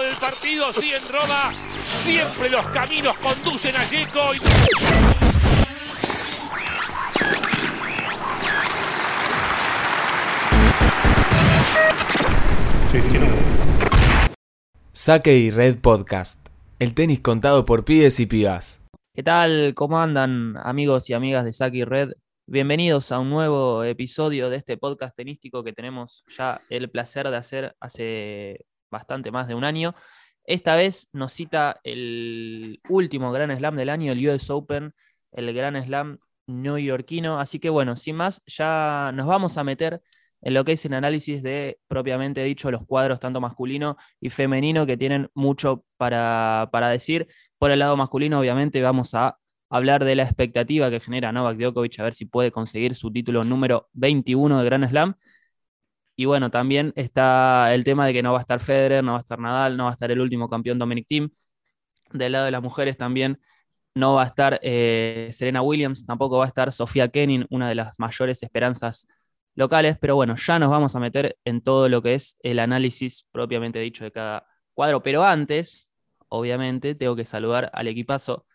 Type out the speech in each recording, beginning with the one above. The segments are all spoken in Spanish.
del partido, sí en Roma, siempre los caminos conducen a Yeco. Saque y Red Podcast. El tenis contado por pibes y pibas. ¿Qué tal? ¿Cómo andan amigos y amigas de Saque y Red? Bienvenidos a un nuevo episodio de este podcast tenístico que tenemos ya el placer de hacer hace bastante más de un año. Esta vez nos cita el último Gran Slam del año, el US Open, el Gran Slam neoyorquino. Así que bueno, sin más, ya nos vamos a meter en lo que es el análisis de, propiamente dicho, los cuadros tanto masculino y femenino que tienen mucho para, decir. Por el lado masculino, obviamente, vamos a hablar de la expectativa que genera Novak Djokovic a ver si puede conseguir su título número 21 de Grand Slam. Y bueno, también está el tema de que no va a estar Federer, no va a estar Nadal, no va a estar el último campeón Dominic Thiem. Del lado de las mujeres también no va a estar eh, Serena Williams, tampoco va a estar Sofía Kenin, una de las mayores esperanzas locales, pero bueno, ya nos vamos a meter en todo lo que es el análisis propiamente dicho de cada cuadro. Pero antes, obviamente, tengo que saludar al equipazo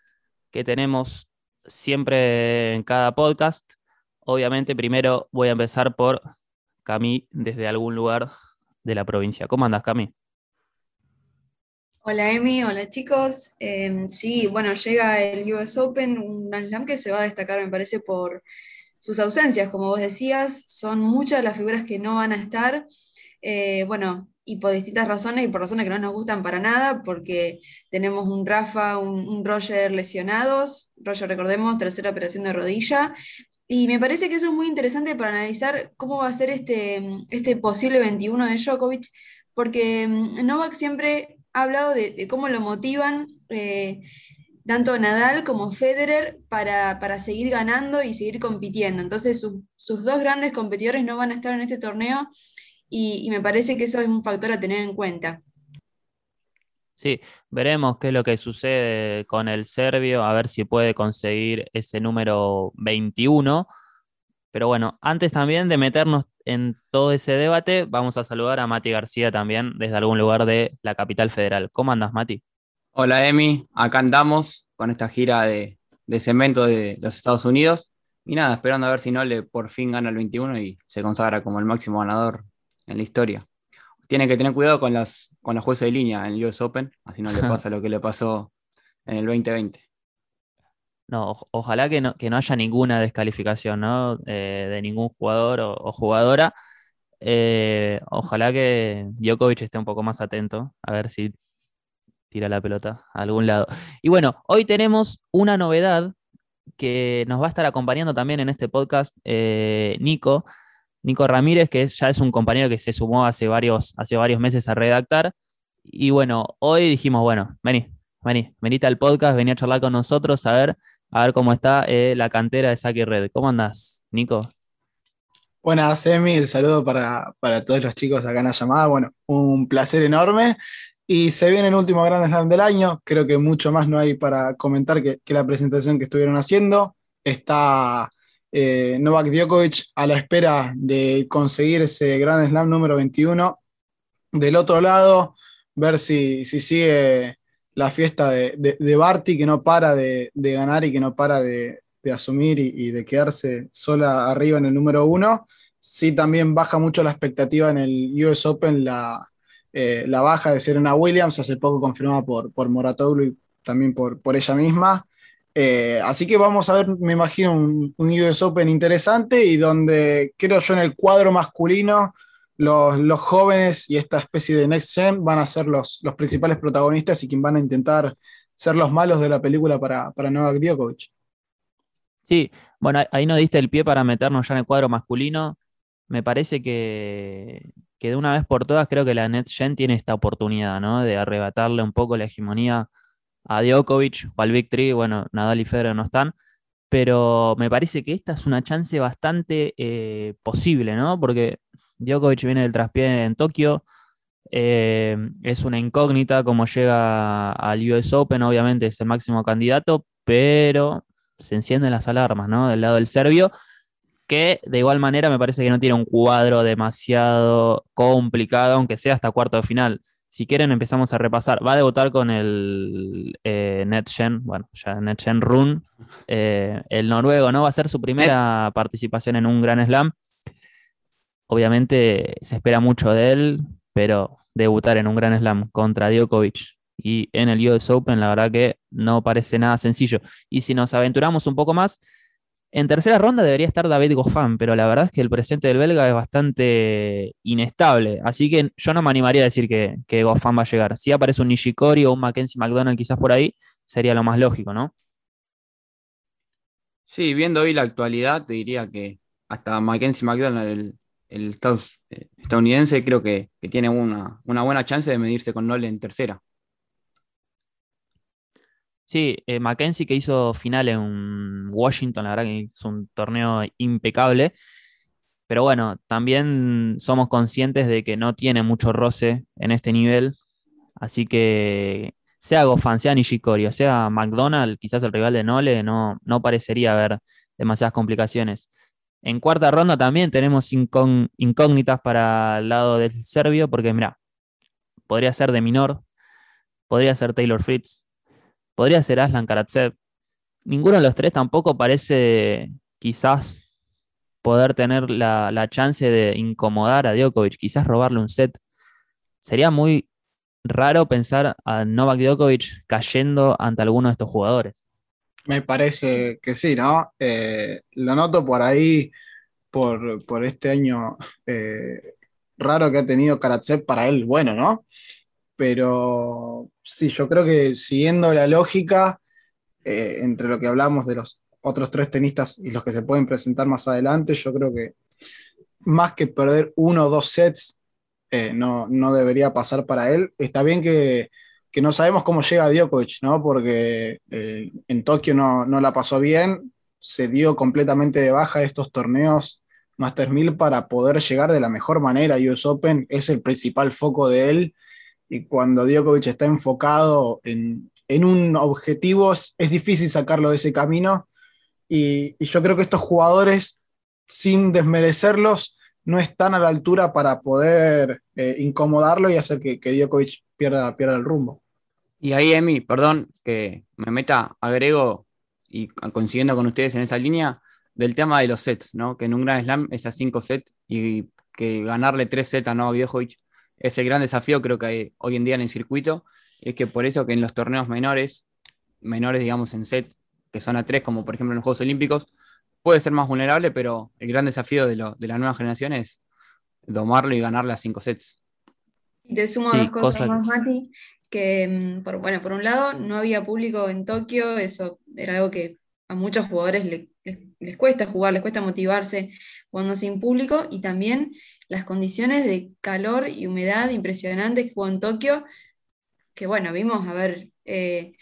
que tenemos siempre en cada podcast. Obviamente, primero voy a empezar por Cami desde algún lugar de la provincia. ¿Cómo andas, Cami? Hola Emi, hola chicos. Em, sí, bueno, llega el US Open, un slam que se va a destacar, me parece, por sus ausencias, como vos decías, son muchas las figuras que no van a estar, eh, bueno, y por distintas razones y por razones que no nos gustan para nada, porque tenemos un Rafa, un, Roger lesionados, Roger recordemos, tercera operación de rodilla, y me parece que eso es muy interesante para analizar cómo va a ser este, este posible 21 de Djokovic, porque mm, Novak siempre ha hablado de, cómo lo motivan. Eh, tanto Nadal como Federer para, seguir ganando y seguir compitiendo. Entonces sus dos grandes competidores no van a estar en este torneo y, me parece que eso es un factor a tener en cuenta. Sí, veremos qué es lo que sucede con el serbio, a ver si puede conseguir ese número 21. Pero bueno, antes también de meternos en todo ese debate, vamos a saludar a Mati García también desde algún lugar de la capital federal. ¿Cómo andas, Mati? Hola Emi, acá andamos con esta gira de, cemento de los Estados Unidos. Y nada, esperando a ver si no le por fin gana el 21 y se consagra como el máximo ganador en la historia. Tiene que tener cuidado con las, con los jueces de línea en el US Open, así no le pasa lo que le pasó en el 2020. No, ojalá que no, que no haya ninguna descalificación ¿no? Eh, de ningún jugador o, jugadora. Eh, ojalá que Djokovic esté un poco más atento a ver si tira la pelota a algún lado. Y bueno, hoy tenemos una novedad que nos va a estar acompañando también en este podcast eh, Nico, Nico Ramírez, que ya es un compañero que se sumó hace varios, hace varios meses a redactar. Y bueno, hoy dijimos, bueno, vení, vení, venite al podcast, vení a charlar con nosotros, a ver, a ver cómo está eh, la cantera de Saki Red. ¿Cómo andás, Nico? Buenas, Emi, el saludo para, para, todos los chicos acá en la llamada. Bueno, un placer enorme. Y se viene el último Grand Slam del año. Creo que mucho más no hay para comentar que, la presentación que estuvieron haciendo. Está eh, Novak Djokovic a la espera de conseguir ese Grand Slam número 21. Del otro lado, ver si, sigue la fiesta de, de, Barty, que no para de, ganar y que no para de, asumir y, y, de quedarse sola arriba en el número uno. Sí, también baja mucho la expectativa en el US Open la, eh, la baja de Serena Williams, hace poco confirmada por, por Moratoglu y también por, por ella misma. Eh, así que vamos a ver, me imagino, un, US Open interesante y donde creo yo en el cuadro masculino los, jóvenes y esta especie de Next Gen van a ser los, principales protagonistas y quien van a intentar ser los malos de la película para, para Novak Djokovic. Sí, bueno, ahí no diste el pie para meternos ya en el cuadro masculino. Me parece que, que de una vez por todas creo que la NetGen tiene esta oportunidad, ¿no? De arrebatarle un poco la hegemonía a Djokovic o al Victory, bueno, Nadal y Federer no están, pero me parece que esta es una chance bastante eh, posible, ¿no? Porque Djokovic viene del traspié en Tokio, eh, es una incógnita como llega al US Open, obviamente es el máximo candidato, pero se encienden las alarmas, ¿no? Del lado del serbio, que de igual manera me parece que no tiene un cuadro demasiado complicado, aunque sea hasta cuarto de final. Si quieren, empezamos a repasar. Va a debutar con el eh, NetGen, bueno, ya NetGen Run, eh, el noruego, ¿no? Va a ser su primera participación en un Gran Slam. Obviamente se espera mucho de él, pero debutar en un Gran Slam contra Djokovic y en el US Open, la verdad que no parece nada sencillo. Y si nos aventuramos un poco más, en tercera ronda debería estar David Goffin, pero la verdad es que el presente del belga es bastante inestable. Así que yo no me animaría a decir que, que Goffin va a llegar. Si aparece un Nishikori o un Mackenzie McDonald quizás por ahí, sería lo más lógico, ¿no? Sí, viendo hoy la actualidad, te diría que hasta Mackenzie McDonald, el, el eh, estadounidense, creo que, tiene una, una, buena chance de medirse con Nole en tercera. Sí, eh, Mackenzie que hizo final en Washington, la verdad que es un torneo impecable. Pero bueno, también somos conscientes de que no tiene mucho roce en este nivel. Así que sea Goffin, sea Nishikori o sea McDonald, quizás el rival de Nole, no, no parecería haber demasiadas complicaciones. En cuarta ronda también tenemos incógnitas para el lado del serbio, porque mira, podría ser de Minor, podría ser Taylor Fritz, podría ser Aslan Karatsev. Ninguno de los tres tampoco parece quizás poder tener la, chance de incomodar a Djokovic, quizás robarle un set. Sería muy raro pensar a Novak Djokovic cayendo ante alguno de estos jugadores. Me parece que sí, ¿no? Eh, lo noto por ahí, por, este año eh, raro que ha tenido Karatsev para él, bueno, ¿no? Pero sí, yo creo que siguiendo la lógica, eh, entre lo que hablamos de los otros tres tenistas y los que se pueden presentar más adelante, yo creo que más que perder uno o dos sets, eh, no, debería pasar para él. Está bien que, no sabemos cómo llega Djokovic, ¿no? Porque eh, en Tokio no, no, la pasó bien, se dio completamente de baja estos torneos Master 1000 para poder llegar de la mejor manera a US Open, es el principal foco de él y cuando Djokovic está enfocado en, un objetivo es, difícil sacarlo de ese camino y, yo creo que estos jugadores, sin desmerecerlos, no están a la altura para poder eh, incomodarlo y hacer que, que Djokovic pierda, pierda el rumbo. Y ahí, Emi, perdón que me meta, agrego y coincidiendo con ustedes en esa línea, del tema de los sets, ¿no? Que en un Grand Slam es a cinco sets y que ganarle tres sets a Novak Djokovic es el gran desafío creo que hay hoy en día en el circuito, es que por eso que en los torneos menores, menores digamos en set, que son a tres, como por ejemplo en los Juegos Olímpicos, puede ser más vulnerable, pero el gran desafío de, la nueva generación es domarlo y ganarle a cinco sets. Te sumo dos cosas más, Mati, que mm, por, bueno, por un lado no había público en Tokio, eso era algo que a muchos jugadores les cuesta jugar, les cuesta motivarse cuando sin público, y también las condiciones de calor y humedad impresionantes que jugó en Tokio, que bueno, vimos, a ver, eh,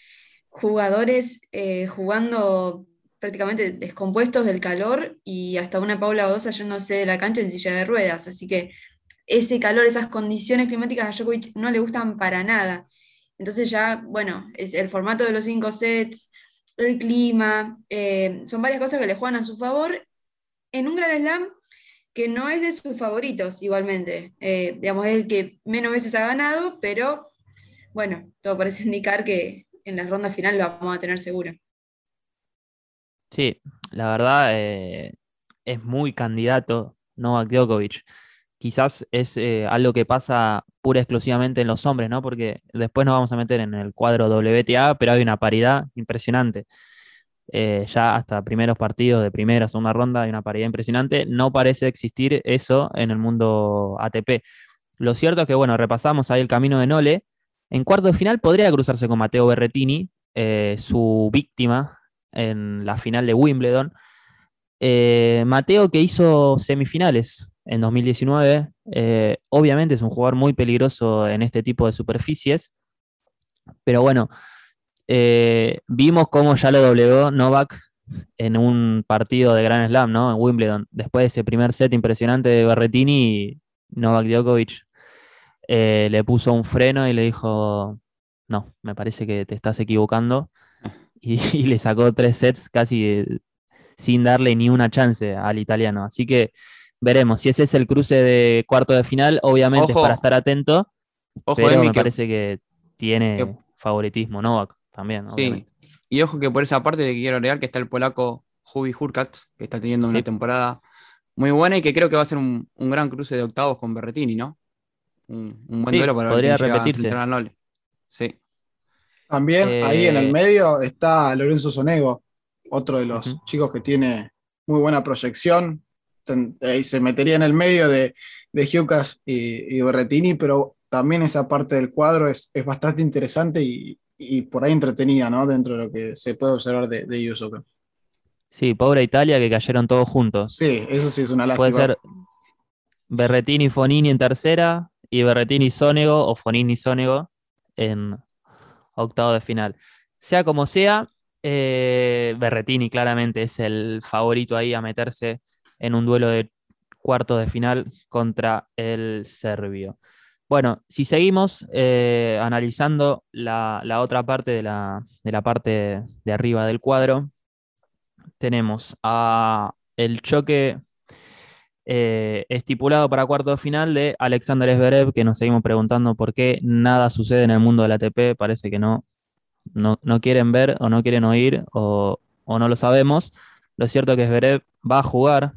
jugadores eh, jugando prácticamente descompuestos del calor y hasta una Paula Odosa yéndose de la cancha en silla de ruedas. Así que ese calor, esas condiciones climáticas a Djokovic no le gustan para nada. Entonces ya, bueno, es el formato de los cinco sets, el clima, eh, son varias cosas que le juegan a su favor. En un Gran Slam que no es de sus favoritos igualmente. Eh, digamos, es el que menos veces ha ganado, pero bueno, todo parece indicar que en la ronda final lo vamos a tener seguro. Sí, la verdad eh, es muy candidato Novak Djokovic. Quizás es eh, algo que pasa pura y exclusivamente en los hombres, ¿no? Porque después nos vamos a meter en el cuadro WTA, pero hay una paridad impresionante. Eh, ya hasta primeros partidos de primera, segunda ronda, hay una paridad impresionante. No parece existir eso en el mundo ATP. Lo cierto es que, bueno, repasamos ahí el camino de Nole. En cuarto de final podría cruzarse con Mateo Berretini, eh, su víctima en la final de Wimbledon. Eh, Mateo que hizo semifinales en 2019, obviamente es un jugador muy peligroso en este tipo de superficies, pero bueno, eh, vimos cómo ya lo doblegó Novak en un partido de Grand Slam, ¿no? En Wimbledon. Después de ese primer set impresionante de Berretini, Novak Djokovic eh, le puso un freno y le dijo, no, me parece que te estás equivocando. Y, le sacó tres sets casi eh, sin darle ni una chance al italiano. Así que veremos. Si ese es el cruce de cuarto de final, obviamente es para estar atento. Ojo, pero Emi, me que- parece que tiene que- favoritismo Novak también, Sí, obviamente. y ojo que por esa parte te quiero agregar que está el polaco Hubi Hurkacz, que está teniendo una Sí. temporada muy buena y que creo que va a ser un, un gran cruce de octavos con Berretini, ¿no? Un, un buen Sí, duelo para podría a repetirse. a Nole. Sí, También ahí en Eh, el medio está Lorenzo Sonego, otro de los chicos que tiene muy buena proyección. Ten- ahí se metería en el medio de, de Giucas y, y Berretini, pero también esa parte del cuadro es, es bastante interesante y, y por ahí entretenida, ¿no? Dentro de lo que se puede observar de, de US Open. Sí, pobre Italia que cayeron todos juntos. Sí, eso sí es una lástima. Puede ser Berretini Fonini en tercera y Berretini Sonego o Fonini Sonego en octavo de final. Sea como sea, eh, Berretini claramente es el favorito ahí a meterse en un duelo de cuartos de final contra el serbio. Bueno, si seguimos eh, analizando la, otra parte de la, de la parte de arriba del cuadro, tenemos a el choque eh, estipulado para cuarto de final de Alexander Zverev, que nos seguimos preguntando por qué nada sucede en el mundo del ATP, parece que no, no, no quieren ver o no quieren oír o, o no lo sabemos. Lo cierto es que Zverev va a jugar,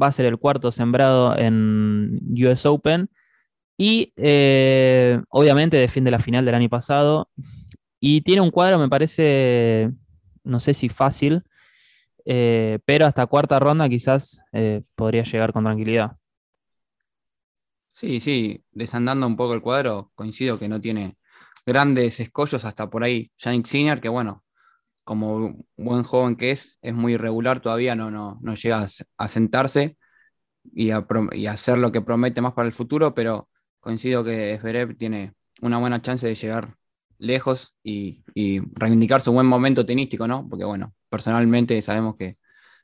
va a ser el cuarto sembrado en US Open y eh, obviamente defiende la final del año pasado y tiene un cuadro, me parece, no sé si fácil, eh, pero hasta cuarta ronda quizás eh, podría llegar con tranquilidad. sí, sí, desandando un poco el cuadro, coincido que no tiene grandes escollos hasta por ahí. Yannick Sinner, que bueno, como buen joven que es, es muy irregular todavía, no, no, no llega a, sentarse y a, y a hacer lo que promete más para el futuro, pero coincido que Zverev tiene una buena chance de llegar lejos y, y reivindicar su buen momento tenístico, ¿no? Porque bueno, personalmente sabemos que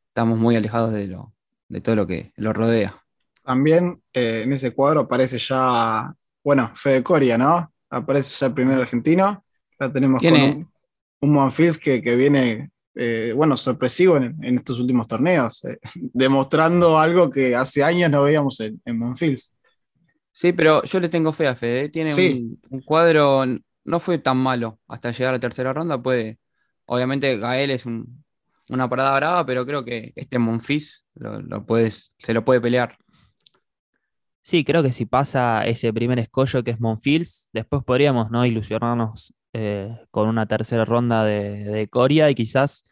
estamos muy alejados de, lo, de todo lo que lo rodea. También eh, en ese cuadro aparece ya, bueno, Fede Coria, ¿no? Aparece ya el primer argentino. Ya tenemos con Tiene- un, un Monfils que, que viene, eh, bueno, sorpresivo en, en estos últimos torneos, eh, demostrando algo que hace años no veíamos en, en Monfils. Sí, pero yo le tengo fe a Fede. ¿eh? Tiene Sí. un, un cuadro, no fue tan malo hasta llegar a la tercera ronda. Puede, obviamente Gael es un- una parada brava, pero creo que este Monfils lo, lo puedes, se lo puede pelear. Sí, creo que si pasa ese primer escollo que es Monfils, después podríamos no ilusionarnos eh, con una tercera ronda de, de Coria y quizás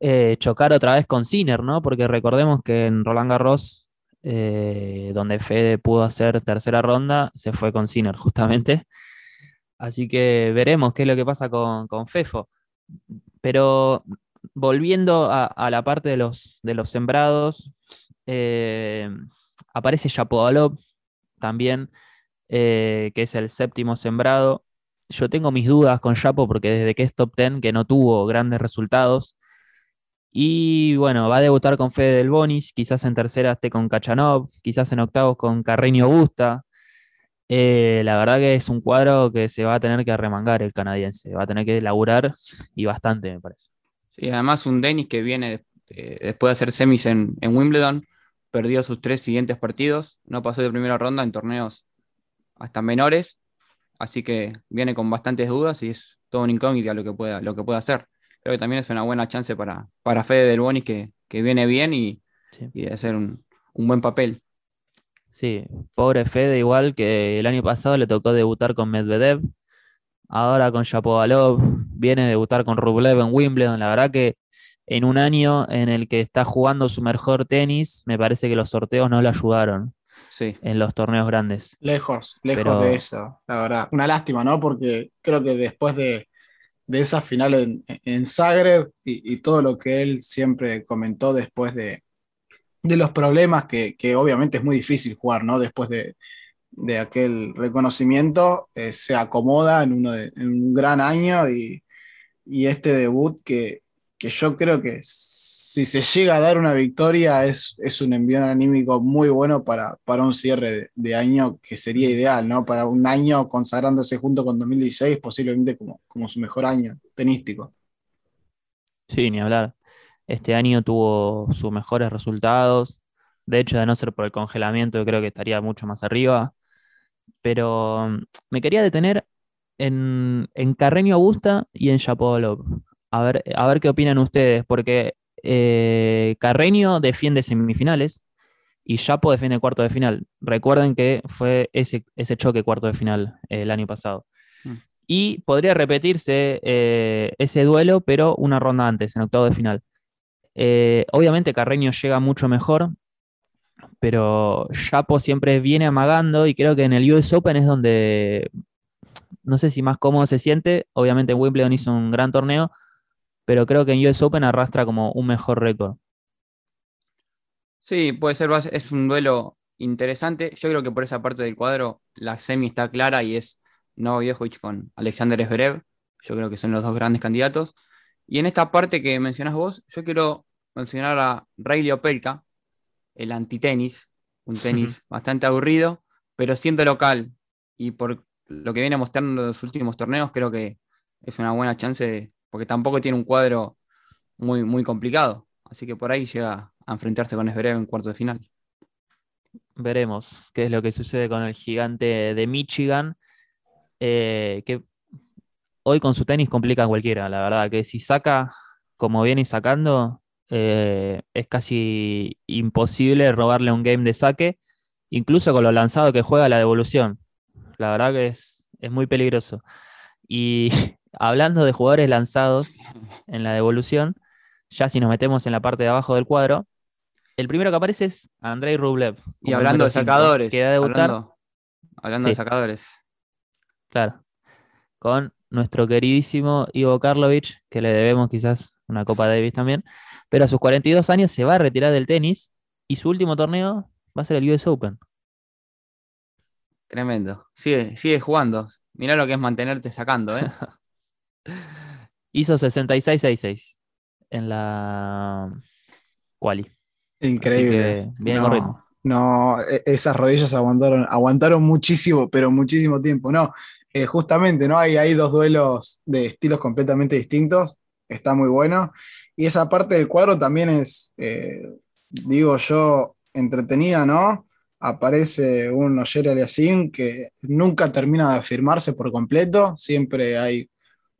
eh, chocar otra vez con Sinner, ¿no? Porque recordemos que en Roland Garros, eh, donde Fede pudo hacer tercera ronda, se fue con Sinner justamente. Así que veremos qué es lo que pasa con, con Fefo. Pero volviendo a, la parte de los, de los sembrados, eh, aparece Shapovalov también, eh, que es el séptimo sembrado. Yo tengo mis dudas con Chapo porque desde que es top 10, que no tuvo grandes resultados. Y bueno, va a debutar con Fede Del Bonis, quizás en tercera esté con Kachanov, quizás en octavos con Carreño Busta. Eh, la verdad que es un cuadro que se va a tener que arremangar el canadiense, va a tener que laburar y bastante, me parece. Sí, además un Dennis que viene eh, después de hacer semis en, en Wimbledon, perdió sus tres siguientes partidos, no pasó de primera ronda en torneos hasta menores, así que viene con bastantes dudas y es todo un incógnita lo que pueda, lo que pueda hacer. Creo que también es una buena chance para, para Fede Del Bonis que, que viene bien y, Sí. y de hacer un, un buen papel. Sí, pobre Fede, igual que el año pasado le tocó debutar con Medvedev, ahora con Shapovalov, viene a debutar con Rublev en Wimbledon. La verdad que en un año en el que está jugando su mejor tenis, me parece que los sorteos no le ayudaron Sí, en los torneos grandes. Lejos, lejos Pero- de eso, la verdad. Una lástima, ¿no? Porque creo que después de, de esa final en, Zagreb y, todo lo que él siempre comentó después de, de los problemas, que, que obviamente es muy difícil jugar, ¿no? Después de, de aquel reconocimiento, eh, se acomoda en, uno de- en un gran año y, y este debut que, que yo creo que si se llega a dar una victoria es, es un envío anímico muy bueno para, para un cierre de, de año que sería ideal, ¿no? Para un año consagrándose junto con 2016, posiblemente como, como su mejor año tenístico. Sí, ni hablar. Este año tuvo sus mejores resultados. De hecho, de no ser por el congelamiento, creo que estaría mucho más arriba. pero mm, me quería detener en, en Carreño Augusta y en Shapovalov. A ver, a ver qué opinan ustedes, porque eh, Carreño defiende semifinales y Chapo defiende cuarto de final. Recuerden que fue ese, ese choque cuarto de final eh, el año pasado. Mm. Y podría repetirse eh, ese duelo, pero una ronda antes, en octavo de final. Obviamente Carreño llega mucho mejor, pero Chapo siempre viene amagando y creo que en el US Open es donde no sé si más cómodo se siente. Obviamente en Wimbledon hizo un gran torneo, pero creo que en US Open arrastra como un mejor récord. Sí, puede ser, es un duelo interesante. Yo creo que por esa parte del cuadro la semi está clara y es Novak Djokovic con Alexander Zverev. Yo creo que son los dos grandes candidatos. Y en esta parte que mencionás vos, yo quiero mencionar a Riley Opelka, el antitenis, un tenis bastante aburrido, pero siendo local y por lo que viene mostrando en los últimos torneos, creo que es una buena chance, porque tampoco tiene un cuadro muy, muy complicado. Así que por ahí llega a enfrentarse con Zverev en cuarto de final. Veremos qué es lo que sucede con el gigante de Michigan, eh, que hoy con su tenis complica a cualquiera, la verdad, que si saca como viene sacando, eh, es casi imposible robarle un game de saque, incluso con lo lanzado que juega la devolución. La verdad que es, es muy peligroso. Y hablando de jugadores lanzados en la devolución, ya si nos metemos en la parte de abajo del cuadro, el primero que aparece es Andrei Rublev. Y hablando de sacadores. Que debutar, Hablando, hablando de sacadores. claro, con nuestro queridísimo Ivo Karlovic, que le debemos quizás una Copa Davis también, pero a sus 42 años se va a retirar del tenis y su último torneo va a ser el US Open. Tremendo. Sigue, sigue jugando. Mirá lo que es mantenerte sacando, ¿eh? Hizo 66-66 en la quali. Increíble. Viene no, ritmo. No, e- esas rodillas aguantaron, aguantaron muchísimo, pero muchísimo tiempo. No, eh, justamente, ¿no? Hay, hay dos duelos de estilos completamente distintos. Está muy bueno. Y esa parte del cuadro también es, eh, digo yo, entretenida, ¿no? Aparece un Oyer Aliassime que nunca termina de afirmarse por completo. Siempre hay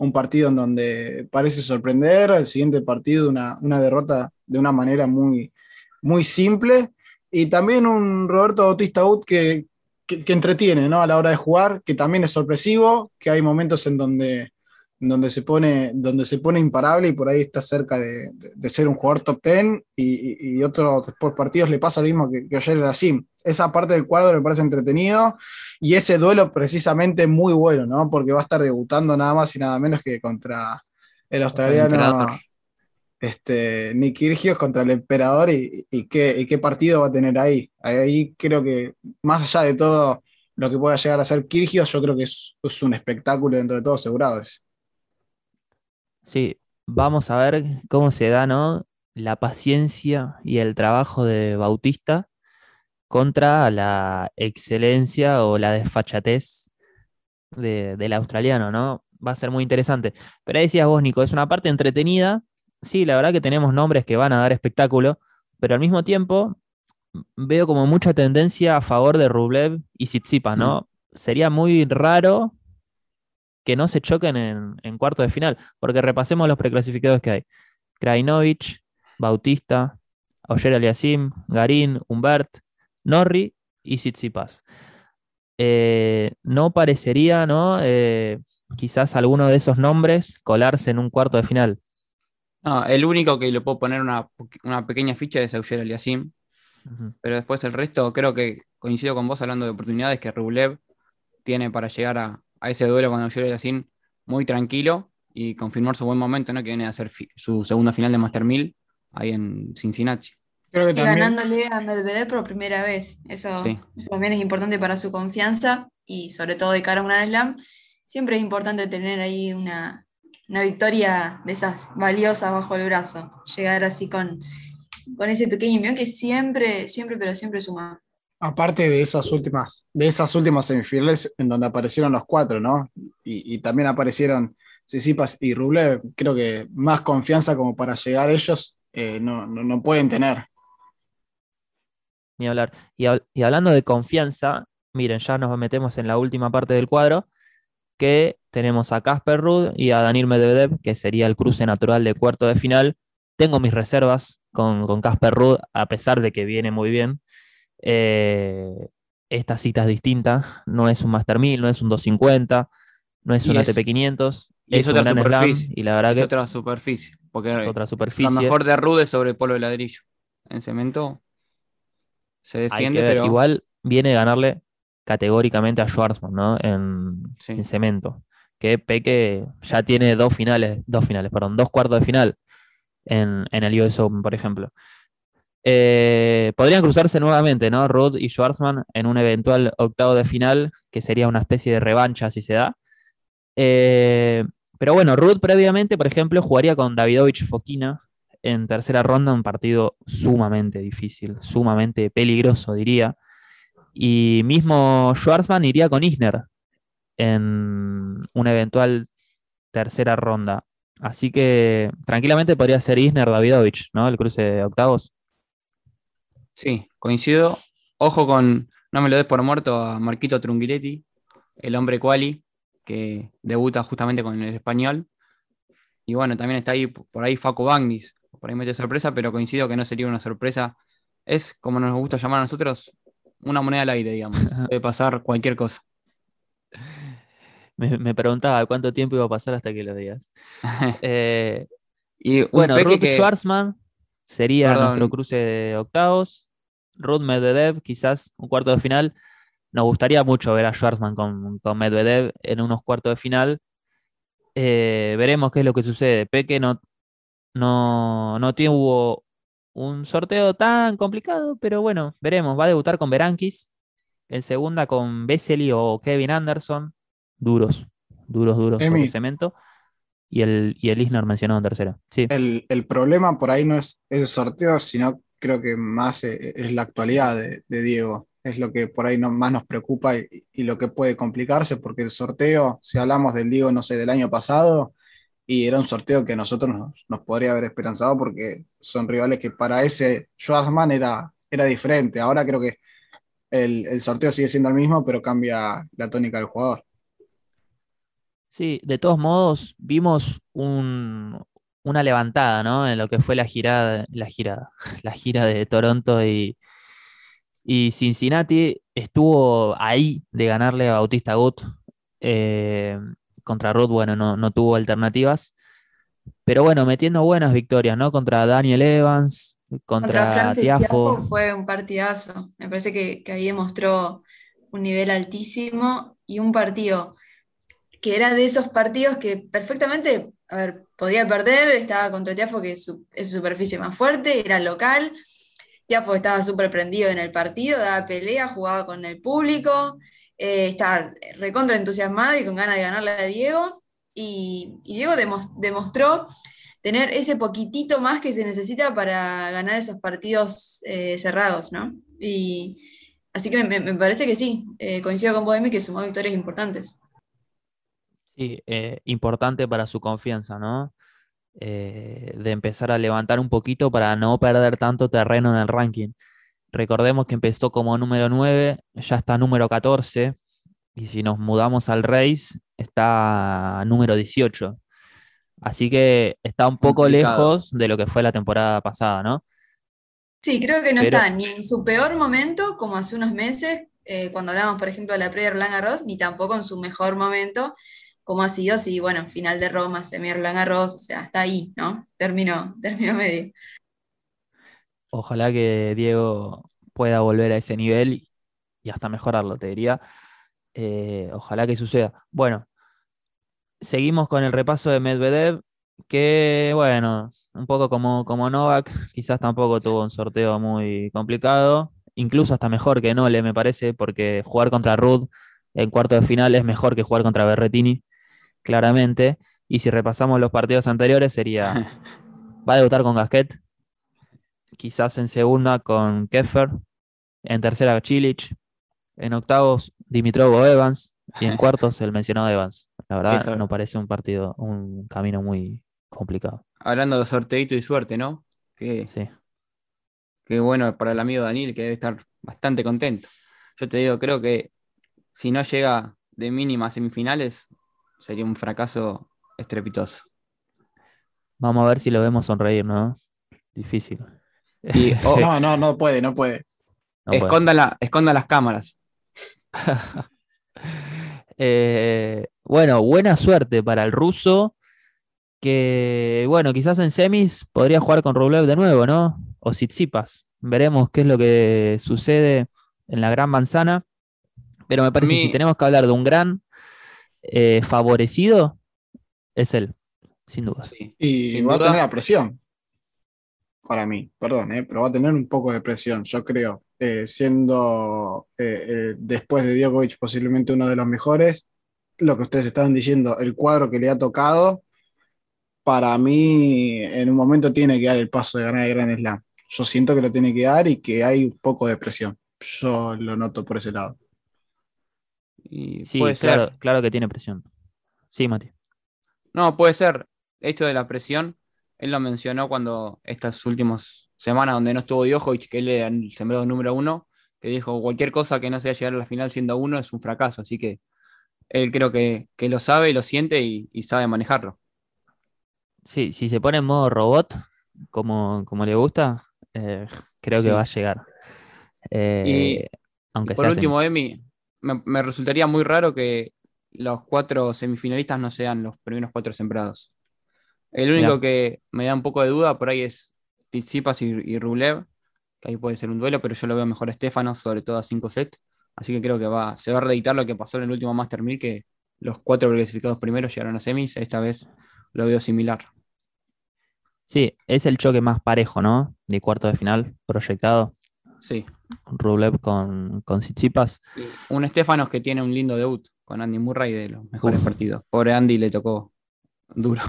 un partido en donde parece sorprender, el siguiente partido una, una derrota de una manera muy, muy simple. Y también un Roberto Bautista Ut que, que, que entretiene ¿no? a la hora de jugar, que también es sorpresivo, que hay momentos en donde, donde, se, pone, donde se pone imparable y por ahí está cerca de, de- de ser un jugador top 10 y, y- y otros después partidos le pasa lo mismo que, que ayer era Sim. Esa parte del cuadro me parece entretenido y ese duelo precisamente muy bueno, ¿no? porque va a estar debutando nada más y nada menos que contra el australiano emperador. este, Nick Kyrgios contra el emperador y, y qué, y qué partido va a tener ahí. Ahí creo que, más allá de todo lo que pueda llegar a ser Kyrgios, yo creo que es, es un espectáculo dentro de todo asegurado. ese. Sí, vamos a ver cómo se da, ¿no? La paciencia y el trabajo de Bautista contra la excelencia o la desfachatez de- del australiano, ¿no? Va a ser muy interesante. Pero ahí decías vos, Nico, es una parte entretenida. Sí, la verdad que tenemos nombres que van a dar espectáculo, pero al mismo tiempo veo como mucha tendencia a favor de Rublev y Tsitsipas, ¿no? Sería muy raro que no se choquen en, en cuarto de final, porque repasemos los preclasificados que hay. Krajinovic, Bautista, Auger Aliasim, Garín, Humbert, Norri y Tsitsipas. Eh, no parecería, ¿no? Eh, quizás alguno de esos nombres colarse en un cuarto de final. No, el único que le puedo poner una, una pequeña ficha es Auger Aliasim, pero después el resto creo que coincido con vos hablando de oportunidades que Rublev tiene para llegar a, a ese duelo con Auger Aliasim muy tranquilo y confirmar su buen momento, ¿no? Que viene a hacer fi- su segunda final de Master 1000 ahí en Cincinnati. Creo que Y también, ganándole a Medvedev por primera vez. Eso, Sí. eso también es importante para su confianza y sobre todo de cara a un Grand Slam. Siempre es importante tener ahí una, una victoria de esas valiosas bajo el brazo. Llegar así con, con ese pequeño envión que siempre, siempre, pero siempre suma. Aparte de esas últimas, de esas últimas semifinales en donde aparecieron los cuatro, ¿no? Y, y también aparecieron Tsitsipas y Rublev, creo que más confianza como para llegar ellos eh, no, no, no pueden tener. Ni hablar. Y, hab- y hablando de confianza, miren, ya nos metemos en la última parte del cuadro, que tenemos a Casper Ruud y a Daniel Medvedev, que sería el cruce natural de cuarto de final. Tengo mis reservas con Casper Ruud, a pesar de que viene muy bien. Eh, esta cita es distinta, no es un Master 1000, no es un 250, no es un ATP 500, es, otra superficie. y la verdad es que otra superficie, porque es otra superficie. lo mejor de Rude es sobre polvo de ladrillo. En cemento se defiende, pero igual viene a ganarle categóricamente a Schwarzman, ¿no? En, cemento. Que Peque ya tiene dos finales, dos finales, perdón, dos cuartos de final en, en el US Open, por ejemplo. Eh, podrían cruzarse nuevamente, ¿no? Rudd y Schwarzman en un eventual octavo de final, que sería una especie de revancha si se da. Eh, pero bueno, Rudd previamente, por ejemplo, jugaría con Davidovich Fokina en tercera ronda, un partido sumamente difícil, sumamente peligroso, diría. Y mismo Schwarzman iría con Isner en una eventual tercera ronda. Así que tranquilamente podría ser Isner Davidovich, ¿no? El cruce de octavos. Sí, coincido. Ojo con, no me lo des por muerto, a Marquito Trunguiletti, el hombre quali, que debuta justamente con el español. Y bueno, también está ahí por ahí Faco Bagnis, por ahí mete sorpresa, pero coincido que no sería una sorpresa. Es, como nos gusta llamar a nosotros, una moneda al aire, digamos. Puede pasar cualquier cosa. Me, preguntaba cuánto tiempo iba a pasar hasta que lo digas. Eh, y bueno, Ruth Schwarzman sería nuestro cruce de octavos. Ruth Medvedev, quizás un cuarto de final. Nos gustaría mucho ver a Schwarzman con, Medvedev en unos cuartos de final. Eh, veremos qué es lo que sucede. Peque no, no, no tuvo un sorteo tan complicado, pero bueno, veremos. Va a debutar con Berankis. En segunda con Vesely o Kevin Anderson. Duros, duros, duros sobre cemento. Y el, y el Isner mencionado en tercera. Sí. El, el, problema por ahí no es el sorteo, sino creo que más eh, es la actualidad de, Diego. Es lo que por ahí no, más nos preocupa y, lo que puede complicarse, porque el sorteo, si hablamos del Diego, no sé, del año pasado, y era un sorteo que a nosotros nos, podría haber esperanzado porque son rivales que para ese Schwarzman era, era diferente. Ahora creo que el, el sorteo sigue siendo el mismo, pero cambia la tónica del jugador. Sí, de todos modos, vimos un, una levantada, ¿no? En lo que fue la girada, la girada, la gira de Toronto y, y Cincinnati estuvo ahí de ganarle a Bautista Gut. Eh, contra Ruth, bueno, no, tuvo alternativas. Pero bueno, metiendo buenas victorias, ¿no? Contra Daniel Evans, contra, contra Tiafo. Fue un partidazo. Me parece que, que ahí demostró un nivel altísimo y un partido que era de esos partidos que perfectamente, a ver, podía perder, estaba contra Tiafo, que es su, superficie más fuerte, era local. Tiafo estaba súper prendido en el partido, daba pelea, jugaba con el público, eh, estaba recontra entusiasmado y con ganas de ganarle a Diego. Y, Diego demostró tener ese poquitito más que se necesita para ganar esos partidos eh, cerrados, ¿no? Y así que me, parece que sí, eh, coincido con Bohemi que sumó victorias importantes. Sí, eh, importante para su confianza, ¿no? Eh, de empezar a levantar un poquito para no perder tanto terreno en el ranking. Recordemos que empezó como número 9, ya está número 14, y si nos mudamos al Race, está número 18. Así que está un poco lejos de lo que fue la temporada pasada, ¿no? Sí, creo que no está ni en su peor momento, como hace unos meses, eh, cuando hablábamos, por ejemplo, de la previa Roland Garros, ni tampoco en su mejor momento, como ha sido, sí, bueno, final de Roma, semi Roland Garros, o sea, hasta ahí, ¿no? Terminó, terminó medio. Ojalá que Diego pueda volver a ese nivel y hasta mejorarlo, te diría. Eh, ojalá que suceda. Bueno, seguimos con el repaso de Medvedev, que bueno, un poco como, como Novak, quizás tampoco tuvo un sorteo muy complicado, incluso hasta mejor que Nole, me parece, porque jugar contra Rudd en cuarto de final es mejor que jugar contra Berretini claramente. Y si repasamos los partidos anteriores, sería. Va a debutar con Gasquet. Quizás en segunda con Keffer. En tercera, Chilich. En octavos, Dimitrov o Evans. Y en cuartos, el mencionado Evans. La verdad, no parece un partido, un camino muy complicado. Hablando de sorteito y suerte, ¿no? Que, sí. Qué bueno para el amigo Daniel, que debe estar bastante contento. Yo te digo, creo que si no llega de mínima a semifinales, sería un fracaso estrepitoso. Vamos a ver si lo vemos sonreír, ¿no? Difícil. Y oh, No, no, no puede, no puede. No puede. esconda, la- esconda las cámaras. Eh, bueno, buena suerte para el ruso, que bueno, quizás en semis podría jugar con Rublev de nuevo, ¿no? O Tsitsipas. Veremos qué es lo que sucede en la gran manzana. Pero me parece que mí- si tenemos que hablar de un gran eh, favorecido, es él, sin duda. Sí. Y Sin va duda. a tener la presión. Para mí, perdón, eh, pero va a tener un poco de presión, yo creo. Eh, siendo eh, eh, después de Djokovic posiblemente uno de los mejores, lo que ustedes estaban diciendo, el cuadro que le ha tocado, para mí en un momento tiene que dar el paso de ganar el Grand Slam. Yo siento que lo tiene que dar y que hay un poco de presión. Yo lo noto por ese lado. Y Sí, puede claro, ser. claro que tiene presión. Sí, Mati. No, puede ser. Esto de la presión, él lo mencionó cuando estas últimas semanas donde no estuvo Djokovic, que él era el sembrado número uno, que dijo cualquier cosa que no sea llegar a la final siendo uno es un fracaso. Así que él creo que, que lo sabe y lo siente y, y sabe manejarlo. Sí, si se pone en modo robot, como, como le gusta, eh, creo que va a llegar. Eh, Y- aunque Y por sea último. Emi, me, me resultaría muy raro que los cuatro semifinalistas no sean los primeros cuatro sembrados. El único Mirá. que me da un poco de duda por ahí es Tsitsipas y, y Rublev, que ahí puede ser un duelo, pero yo lo veo mejor a Stefano, sobre todo a 5 sets. Así que creo que va, se va a reeditar lo que pasó en el último Master 1000, que los cuatro clasificados primeros llegaron a semis. Esta vez lo veo similar. Sí, es el choque más parejo, ¿no? De cuarto de final proyectado. Sí. Rublev con, con un Stefanos que tiene un lindo debut con Andy Murray de los mejores Uf. partidos. Pobre Andy le tocó duro.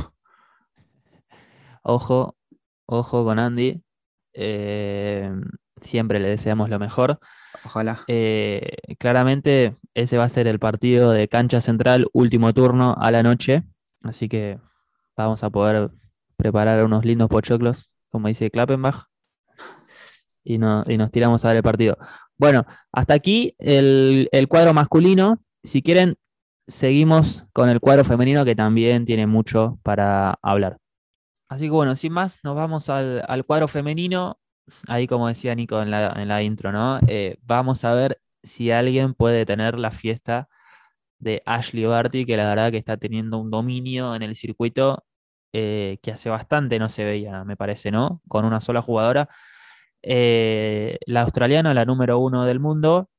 Ojo, ojo con Andy. Eh, siempre le deseamos lo mejor. Ojalá. Eh, claramente ese va a ser el partido de cancha central, último turno a la noche. Así que vamos a poder preparar unos lindos pochoclos, como dice Klappenbach. Y, no- y nos tiramos a ver el partido. Bueno, hasta aquí el, el cuadro masculino. Si quieren, seguimos con el cuadro femenino que también tiene mucho para hablar. Así que bueno, sin más, nos vamos al, al cuadro femenino. Ahí como decía Nico en la, en la intro, ¿no? Eh, vamos a ver si alguien puede tener la fiesta de Ashley Barty, que la verdad que está teniendo un dominio en el circuito eh, que hace bastante no se veía, me parece, ¿no? Con una sola jugadora. Eh, la australiana, la número uno del mundo,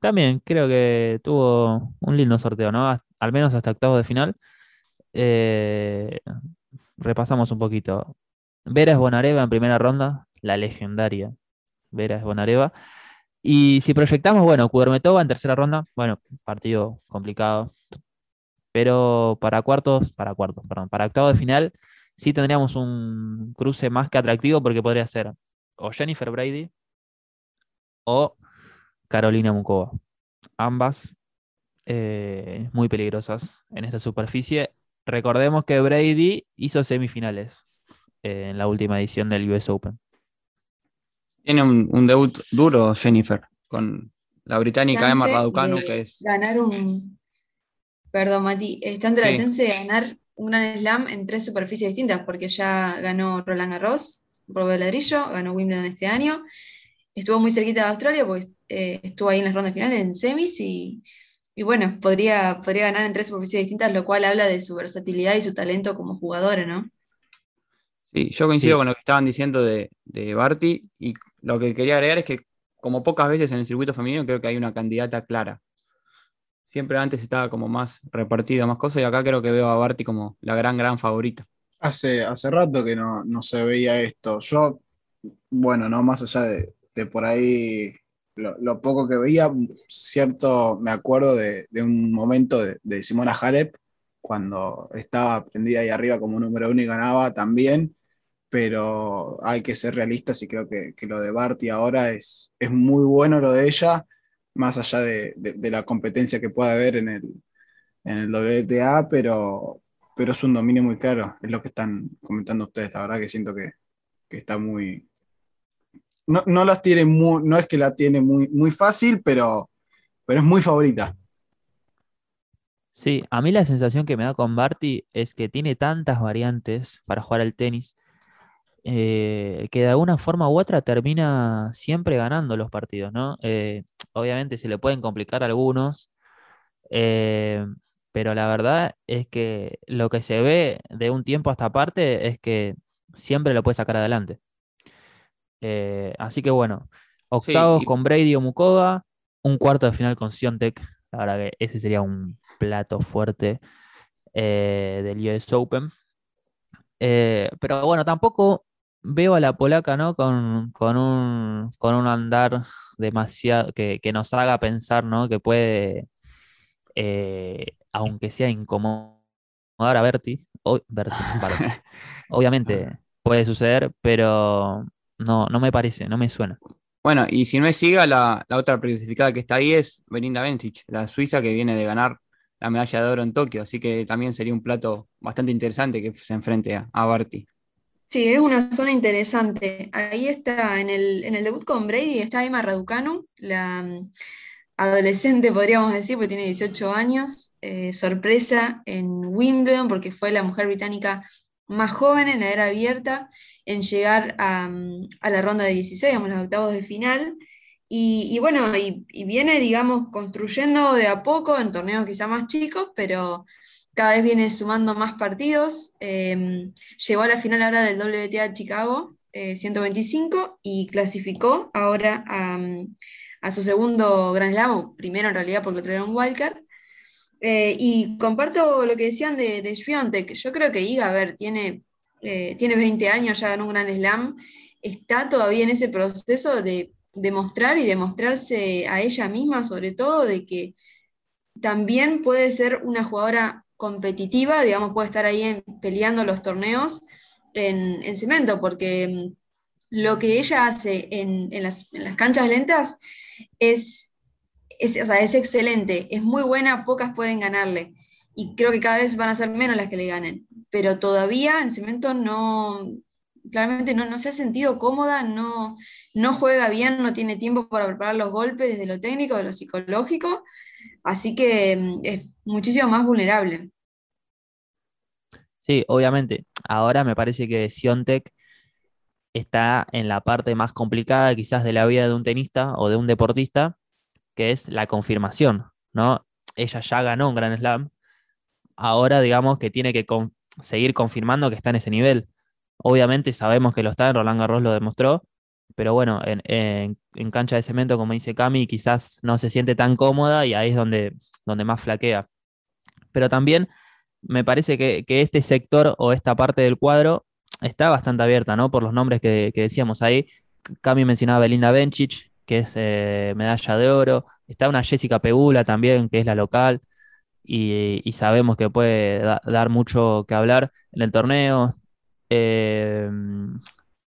también creo que tuvo un lindo sorteo, ¿no? Al menos hasta octavos de final. Eh, repasamos un poquito. Vera Bonareva en primera ronda, la legendaria Vera Bonareva. Y si proyectamos, bueno, Kudermetova en tercera ronda, bueno, partido complicado. Pero para cuartos, para cuartos, perdón, para octavos de final, sí tendríamos un cruce más que atractivo porque podría ser o Jennifer Brady o Carolina Mukova. Ambas eh, muy peligrosas en esta superficie. Recordemos que Brady hizo semifinales eh, en la última edición del US Open. Tiene un, un debut duro Jennifer con la británica Emma Raducanu, que es ganar un. Perdón, Mati. Está ante la Sí. chance de ganar un Grand Slam en tres superficies distintas, porque ya ganó Roland Garros, Polvo de Ladrillo, ganó Wimbledon este año. Estuvo muy cerquita de Australia porque eh, estuvo ahí en las rondas finales, en semis, y, y bueno, podría, podría ganar en tres superficies distintas, lo cual habla de su versatilidad y su talento como jugadora, ¿no? Sí, yo coincido Sí. con lo que estaban diciendo de, de Barty y lo que quería agregar es que como pocas veces en el circuito femenino creo que hay una candidata clara. Siempre antes estaba como más repartido, más cosas y acá creo que veo a Barty como la gran, gran favorita. Hace, hace rato que no, no se veía esto. Yo, bueno, no más allá de, de por ahí lo, lo poco que veía, cierto, me acuerdo de, de un momento de, de Simona Halep, cuando estaba prendida ahí arriba como número uno y ganaba también, pero hay que ser realistas y creo que, que lo de Barty ahora es, es muy bueno lo de ella, más allá de, de- la competencia que pueda haber en el, en el WTA, pero, pero es un dominio muy claro, es lo que están comentando ustedes, la verdad que siento que, que está muy... No, no las tiene muy, no es que la tiene muy, muy fácil, pero, pero es muy favorita. Sí, a mí la sensación que me da con Barty es que tiene tantas variantes para jugar al tenis eh, que de alguna forma u otra termina siempre ganando los partidos, ¿no? Eh, obviamente se le pueden complicar algunos, eh, pero la verdad es que lo que se ve de un tiempo hasta parte es que siempre lo puede sacar adelante. así que bueno, octavos con Brady o Mukova, un cuarto de final con Siontek. La verdad que ese sería un plato fuerte del US Open. pero bueno, tampoco veo a la polaca, ¿no? Con, un, con un andar demasiado que, nos haga pensar, ¿no? Que puede, eh, aunque sea incomodar a Berti, obviamente puede suceder, pero no, no me parece, no me suena. Bueno, y si no es Siga, la, otra clasificada que está ahí es Belinda Bencic, la suiza que viene de ganar la medalla de oro en Tokio, así que también sería un plato bastante interesante que se enfrente a, a Barty. Sí, es una zona interesante. Ahí está, en el, en el debut con Brady, está Emma Raducanu, la adolescente, podríamos decir, porque tiene 18 años, eh, sorpresa en Wimbledon, porque fue la mujer británica más joven en la era abierta en llegar a, mm, la ronda de 16, a los octavos de final. Y, bueno, y, viene, digamos, construyendo de a poco en torneos quizá más chicos, pero cada vez viene sumando más partidos. Em, llegó a la final ahora del WTA Chicago 125 eh, y clasificó ahora a, su segundo Grand Slam, primero en realidad porque lo trajeron wildcard. Eh, y comparto lo que decían de, de Yo creo que Iga, a ver, tiene, eh, tiene 20 años, ya ganó un Grand Slam. Está todavía en ese proceso de demostrar y demostrarse a ella misma, sobre todo, de que también puede ser una jugadora competitiva, digamos, puede estar ahí peleando los torneos en, cemento, porque mm, lo que ella hace en, las, canchas lentas es, es, es excelente, es muy buena, pocas pueden ganarle. Y creo que cada vez van a ser menos las que le ganen. Pero todavía en cemento no, claramente no, no se ha sentido cómoda, no, no juega bien, no tiene tiempo para preparar los golpes desde lo técnico, de lo psicológico. Así que mm, es muchísimo más vulnerable. Sí, obviamente. Ahora me parece que Siontech está en la parte más complicada quizás de la vida de un tenista o de un deportista, que es la confirmación, ¿no? Ella ya ganó un Grand Slam, ahora digamos que tiene que seguir confirmando que está en ese nivel. Obviamente sabemos que lo está, Roland Garros lo demostró, pero bueno, en, cancha de cemento, como dice Cami, quizás no se siente tan cómoda y ahí es donde, donde más flaquea. Pero también me parece que, este sector o esta parte del cuadro está bastante abierta, ¿no? Por los nombres que, decíamos ahí. Cami mencionaba Belinda Bencic, que es eh, medalla de oro. Está una Jessica Pegula también, que es la local. Y, sabemos que puede dar mucho que hablar en el torneo. Eh,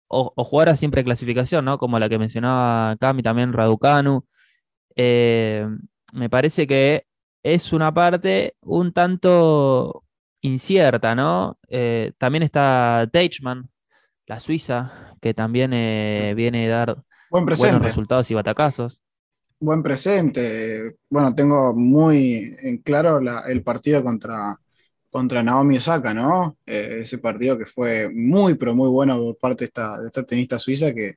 o, o a siempre clasificación, ¿no? Como la que mencionaba Cami, también Raducanu. Eh, me parece que es una parte un tanto incierta, ¿no? Eh, también está Teichmann, la suiza, que también eh, viene a dar buenos resultados y batacazos. Buen presente. Bueno, tengo muy en claro el partido contra, contra Naomi Osaka, ¿no? Eh, ese partido que fue muy, pero muy bueno por parte de esta, de esta tenista suiza que,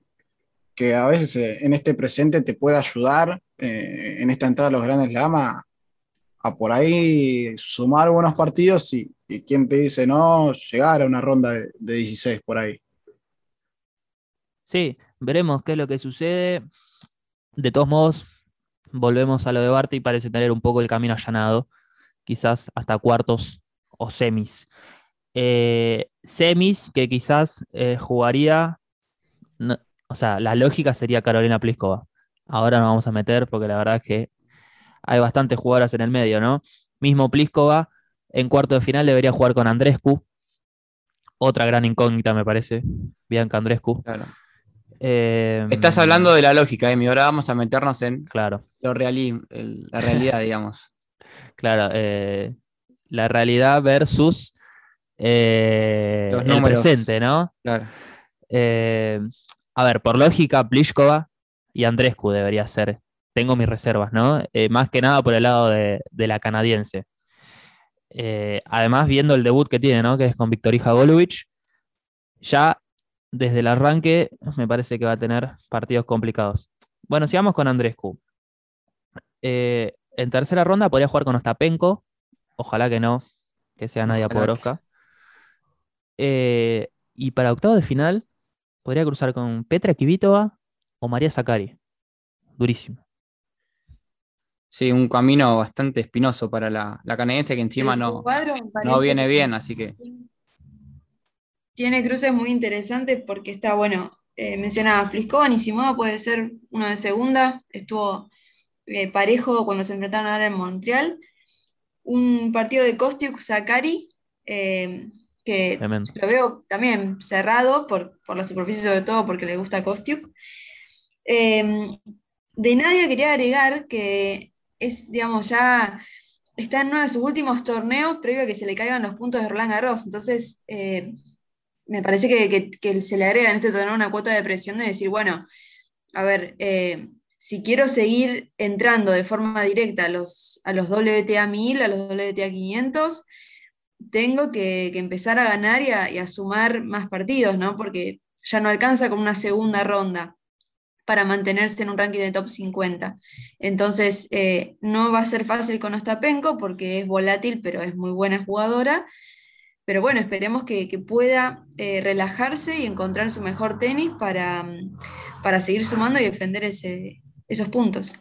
que a veces en este presente te puede ayudar en esta entrada a los grandes Lama a por ahí sumar buenos partidos y, y quién te dice no, llegar a una ronda de, 16 por ahí. Sí, veremos qué es lo que sucede. De todos modos, volvemos a lo de Barty y parece tener un poco el camino allanado, quizás hasta cuartos o semis. Eh, semis que quizás eh, jugaría, o sea, la lógica sería Carolina Pliskova. Ahora nos vamos a meter porque la verdad es que hay bastantes jugadoras en el medio, ¿no? Mismo Pliskova en cuarto de final debería jugar con Andrescu. Otra gran incógnita, me parece. Bianca Andrescu. Claro. Eh, Estás hablando de la lógica, Emi. Ahora vamos a meternos en claro. lo la realidad, digamos. Claro, eh, la realidad versus eh, el presente, ¿no? Claro. a ver, por lógica, Pliskova y Andrescu debería ser tengo mis reservas, ¿no? Eh, más que nada por el lado de, de la canadiense. Eh, además, viendo el debut que tiene, ¿no? Que es con Victorija Golubic, ya desde el arranque me parece que va a tener partidos complicados. Bueno, sigamos con Andrescu. Eh, en tercera ronda podría jugar con Ostapenko. Ojalá que no, que sea Nadia Podoroska. Eh, y para octavo de final, podría cruzar con Petra Kvitova o María Zakari. Durísimo. Sí, un camino bastante espinoso para la, la canadiense que encima no, no viene bien, así que Tiene cruces muy interesantes porque está, bueno, eh, mencionaba Pliskova, Nisimova puede ser uno de segunda, estuvo eh, parejo cuando se enfrentaron ahora en Montreal. Un partido de Kostiuk Sakari, eh, que Tremendo. lo veo también cerrado por, por la superficie, sobre todo porque le gusta Kostiuk. Eh, de Nadia quería agregar que es, digamos, ya está en uno de sus últimos torneos previo a que se le caigan los puntos de Roland Garros. Entonces, eh, me parece que, que- se le agrega en este torneo una cuota de presión de decir, bueno, a ver, eh, si quiero seguir entrando de forma directa a los, a los WTA 1000, a los WTA 500, tengo que, que empezar a ganar y a, y a sumar más partidos, ¿no? Porque ya no alcanza con una segunda ronda para mantenerse en un ranking de top 50. Entonces, eh, no va a ser fácil con Ostapenko porque es volátil, pero es muy buena jugadora. Pero bueno, esperemos que, que pueda eh, relajarse y encontrar su mejor tenis para, para seguir sumando y defender ese, esos puntos.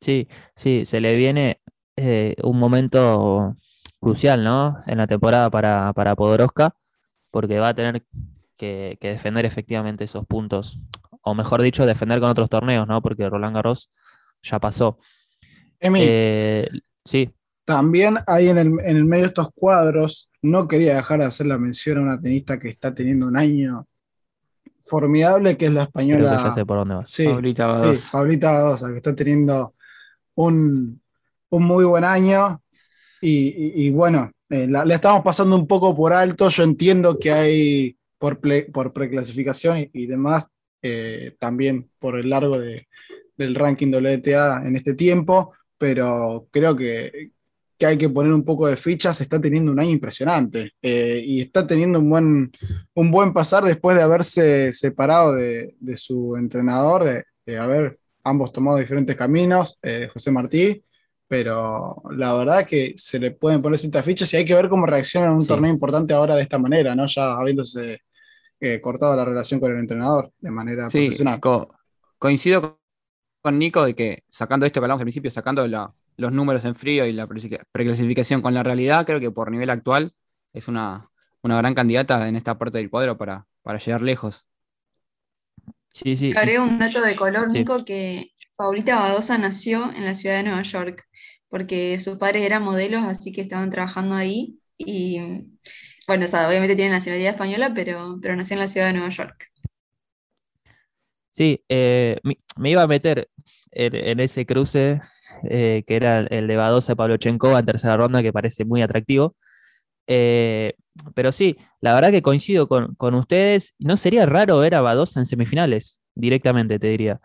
Sí, sí, se le viene eh, un momento crucial, ¿no? En la temporada para, para Podoroska, porque va a tener que, que defender efectivamente esos puntos, o mejor dicho, defender con otros torneos, ¿no? Porque Roland Garros ya pasó. Emi, Eh, sí, también hay en el, en el medio de estos cuadros, no quería dejar de hacer la mención a una tenista que está teniendo un año formidable, que es la creo que española. ya sé por dónde vas. Sí, Pablita sí, Badosa. Pablita Badosa, que está teniendo un, un muy buen año. Y, y- y bueno, eh, la, la estamos pasando un poco por alto. Yo entiendo que hay por, ple- por preclasificación y, y demás, eh, también por el largo de- del ranking WTA en este tiempo, pero creo que, que hay que poner un poco de fichas. Está teniendo un año impresionante eh, y está teniendo un buen, un buen pasar después de haberse separado de, de su entrenador, de, de haber ambos tomado diferentes caminos, eh, José Martí, pero la verdad que se le pueden poner ciertas fichas y hay que ver cómo reacciona en un Sí. torneo importante ahora de esta manera, ¿no? Ya habiéndose eh, cortado la relación con el entrenador de manera Sí, profesional. co- coincido con- Nico de que sacando esto que hablamos al principio, sacando la- los números en frío y la pre- preclasificación con la realidad, creo que por nivel actual es una, una gran candidata en esta parte del cuadro para, para llegar lejos. Sí, sí. Agrego un dato de color, Sí. Nico, que Paulita Badosa nació en la ciudad de Nueva York, porque sus padres eran modelos, así que estaban trabajando ahí. Y bueno, o obviamente tiene nacionalidad española, pero, pero nació en la ciudad de Nueva York. Sí, eh, me, iba a meter en, en ese cruce eh, que era el de Badosa Pavlochenkova en tercera ronda, que parece muy atractivo. Eh, pero sí, la verdad que coincido con, con ustedes. No sería raro ver a Badosa en semifinales, directamente te diría.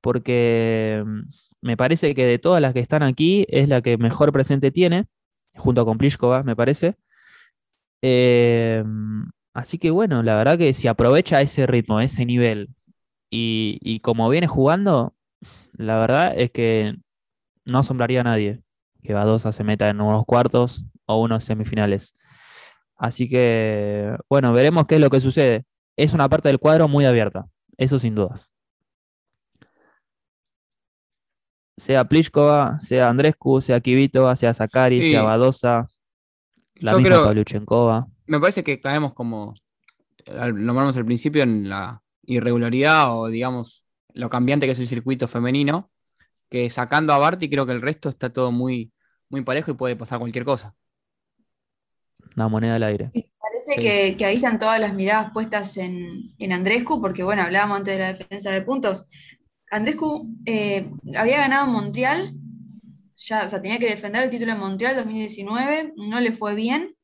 Porque mm, me parece que de todas las que están aquí es la que mejor presente tiene, junto con Pliskova, me parece. Eh, así que bueno, la verdad que si aprovecha ese ritmo, ese nivel, y, y como viene jugando, la verdad es que no asombraría a nadie que Badosa se meta en unos cuartos o unos semifinales. Así que, bueno, veremos qué es lo que sucede. Es una parte del cuadro muy abierta, eso sin dudas. Sea Pliskova, sea Andrescu, sea Kvitova, sea Zakari, Sí. sea Badosa, la Yo misma creo- Pavlyuchenkova. Me parece que caemos como, nombramos al principio, en la irregularidad o digamos lo cambiante que es el circuito femenino, que sacando a Barty creo que el resto está todo muy, muy parejo y puede pasar cualquier cosa. Una moneda al aire. Y parece Sí. que, que ahí están todas las miradas puestas en, en Andrescu, porque bueno, hablábamos antes de la defensa de puntos. Andrescu eh, había ganado Montreal, ya, o sea, tenía que defender el título en Montreal 2019, no le fue bien,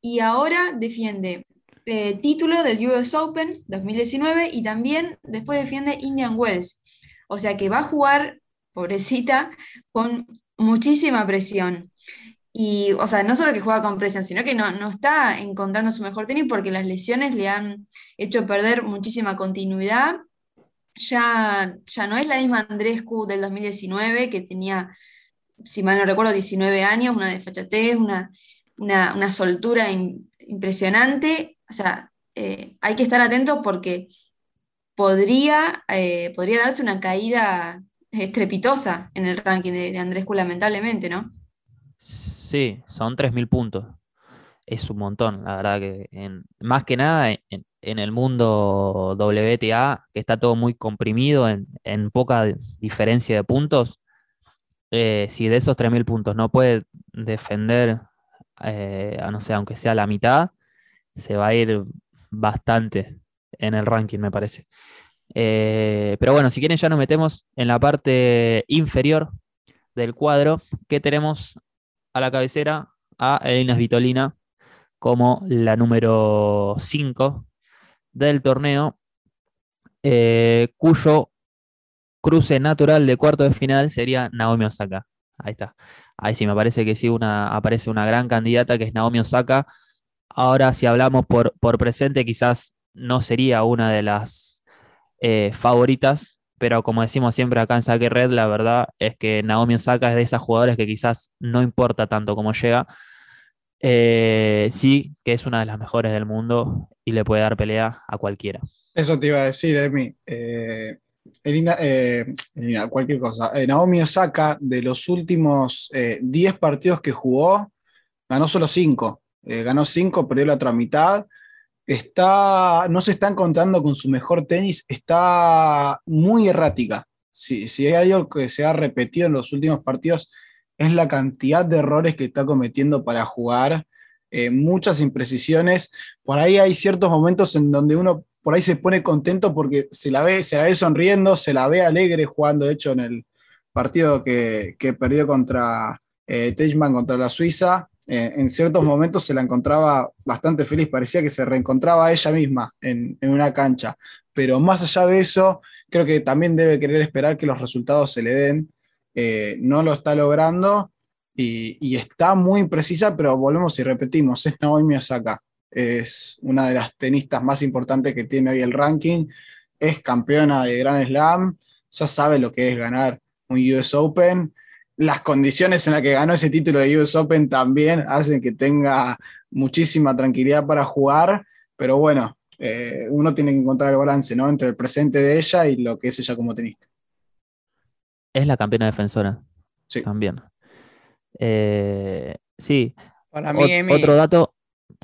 y ahora defiende eh, título del US Open 2019 y también después defiende Indian Wells. O sea que va a jugar, pobrecita, con muchísima presión. Y, o sea, no solo que juega con presión, sino que no, no está encontrando su mejor tenis porque las lesiones le han hecho perder muchísima continuidad. Ya, ya no es la misma Andrescu del 2019, que tenía, si mal no recuerdo, 19 años, una desfachatez, una, una, una soltura impresionante. O sea, eh, hay que estar atentos porque podría, eh, podría darse una caída estrepitosa en el ranking de, de Andrescu, lamentablemente, ¿no? Sí, son 3.000 puntos. Es un montón, la verdad que en, más que nada en, el mundo WTA, que está todo muy comprimido en, poca diferencia de puntos, eh, si de esos 3.000 puntos no puede defender, eh, no sé, aunque sea la mitad, se va a ir bastante en el ranking, me parece. Eh, pero bueno, si quieren ya nos metemos en la parte inferior del cuadro, que tenemos a la cabecera a Elina Vitolina como la número 5 del torneo, cuyo cruce natural de cuarto de final sería Naomi Osaka. Ahí está. Ahí sí, me parece que sí una, aparece una gran candidata que es Naomi Osaka. Ahora, si hablamos por, por presente, quizás no sería una de las eh, favoritas pero como decimos siempre acá en Saque Red, la verdad es que Naomi Osaka es de esas jugadoras que quizás no importa tanto cómo llega. Eh, sí, que es una de las mejores del mundo y le puede dar pelea a cualquiera. Eso te iba a decir, Emi. Eh, eh, cualquier cosa. Naomi Osaka, de los últimos 10 partidos que jugó, ganó solo 5. ganó 5, perdió la otra mitad está, no se está encontrando con su mejor tenis, está muy errática. Si, si hay algo que se ha repetido en los últimos partidos, es la cantidad de errores que está cometiendo para jugar, eh, muchas imprecisiones. Por ahí hay ciertos momentos en donde uno por ahí se pone contento porque se la ve, se la ve sonriendo, se la ve alegre jugando, de hecho, en el partido que, perdió contra eh, contra la Suiza, eh, en ciertos momentos se la encontraba bastante feliz, parecía que se reencontraba ella misma en, una cancha. Pero más allá de eso, creo que también debe querer esperar que los resultados se le den. Eh, no lo está logrando y, está muy precisa, pero volvemos y repetimos, es Naomi Osaka. Es una de las tenistas más importantes que tiene hoy el ranking. Es campeona de Grand Slam, ya sabe lo que es ganar un US Open las condiciones en las que ganó ese título de US Open también hacen que tenga muchísima tranquilidad para jugar, pero bueno, eh, uno tiene que encontrar el balance ¿no? entre el presente de ella y lo que es ella como tenista. Es la campeona defensora. Sí. También. Eh, sí. Para mí, otro dato.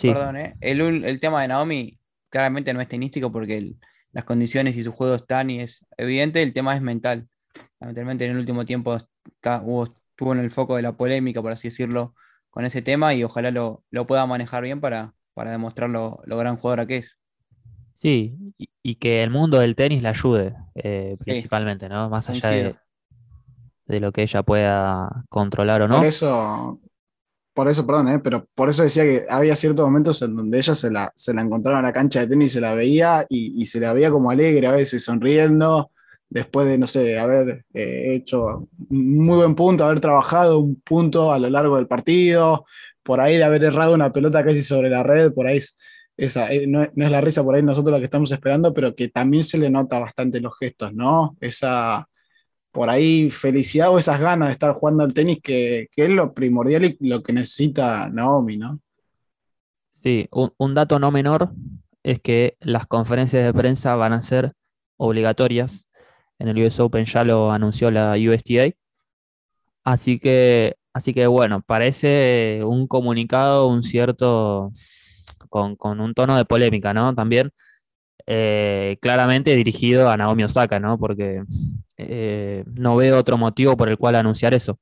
Perdón, ¿eh? el, tema de Naomi claramente no es tenístico porque las condiciones y su juego están y es evidente, el tema es mental. Lamentablemente en el último tiempo estuvo en el foco de la polémica, por así decirlo, con ese tema y ojalá lo, pueda manejar bien para, para demostrar lo, gran jugadora que es. Sí, y, que el mundo del tenis la ayude, eh, principalmente, ¿no? Más allá de, de, lo que ella pueda controlar o no. Por eso, por eso, perdón, ¿eh? pero por eso decía que había ciertos momentos en donde ella se la, se la encontraba en la cancha de tenis, se la veía y, y se la veía como alegre a veces, sonriendo, después de, no sé, haber eh, hecho un muy buen punto, haber trabajado un punto a lo largo del partido, por ahí de haber errado una pelota casi sobre la red, por ahí esa, eh, no, es la risa por ahí nosotros lo que estamos esperando, pero que también se le nota bastante los gestos, ¿no? Esa, por ahí, felicidad o esas ganas de estar jugando al tenis, que, es lo primordial y lo que necesita Naomi, ¿no? Sí, un, un dato no menor es que las conferencias de prensa van a ser obligatorias en el US Open ya lo anunció la USTA. Así que, así que bueno, parece un comunicado, un cierto, con, un tono de polémica, ¿no? También eh, claramente dirigido a Naomi Osaka, ¿no? Porque eh, no veo otro motivo por el cual anunciar eso.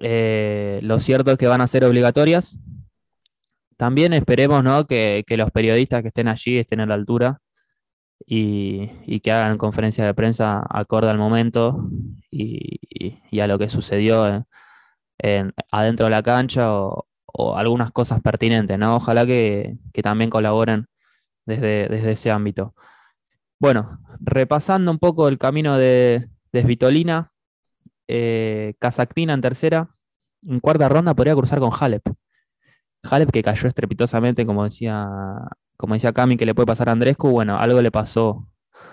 Eh, lo cierto es que van a ser obligatorias. También esperemos ¿no? que, que, los periodistas que estén allí estén a la altura y, que hagan conferencias de prensa acorde al momento y, a lo que sucedió en, adentro de la cancha o, algunas cosas pertinentes, ¿no? Ojalá que, también colaboren desde, desde, ese ámbito. Bueno, repasando un poco el camino de, Desvitolina, eh, Kazaktina en tercera. En cuarta ronda podría cruzar con Halep. Halep que cayó estrepitosamente, como decía, como decía Cami, que le puede pasar a Andrescu. Bueno, algo le pasó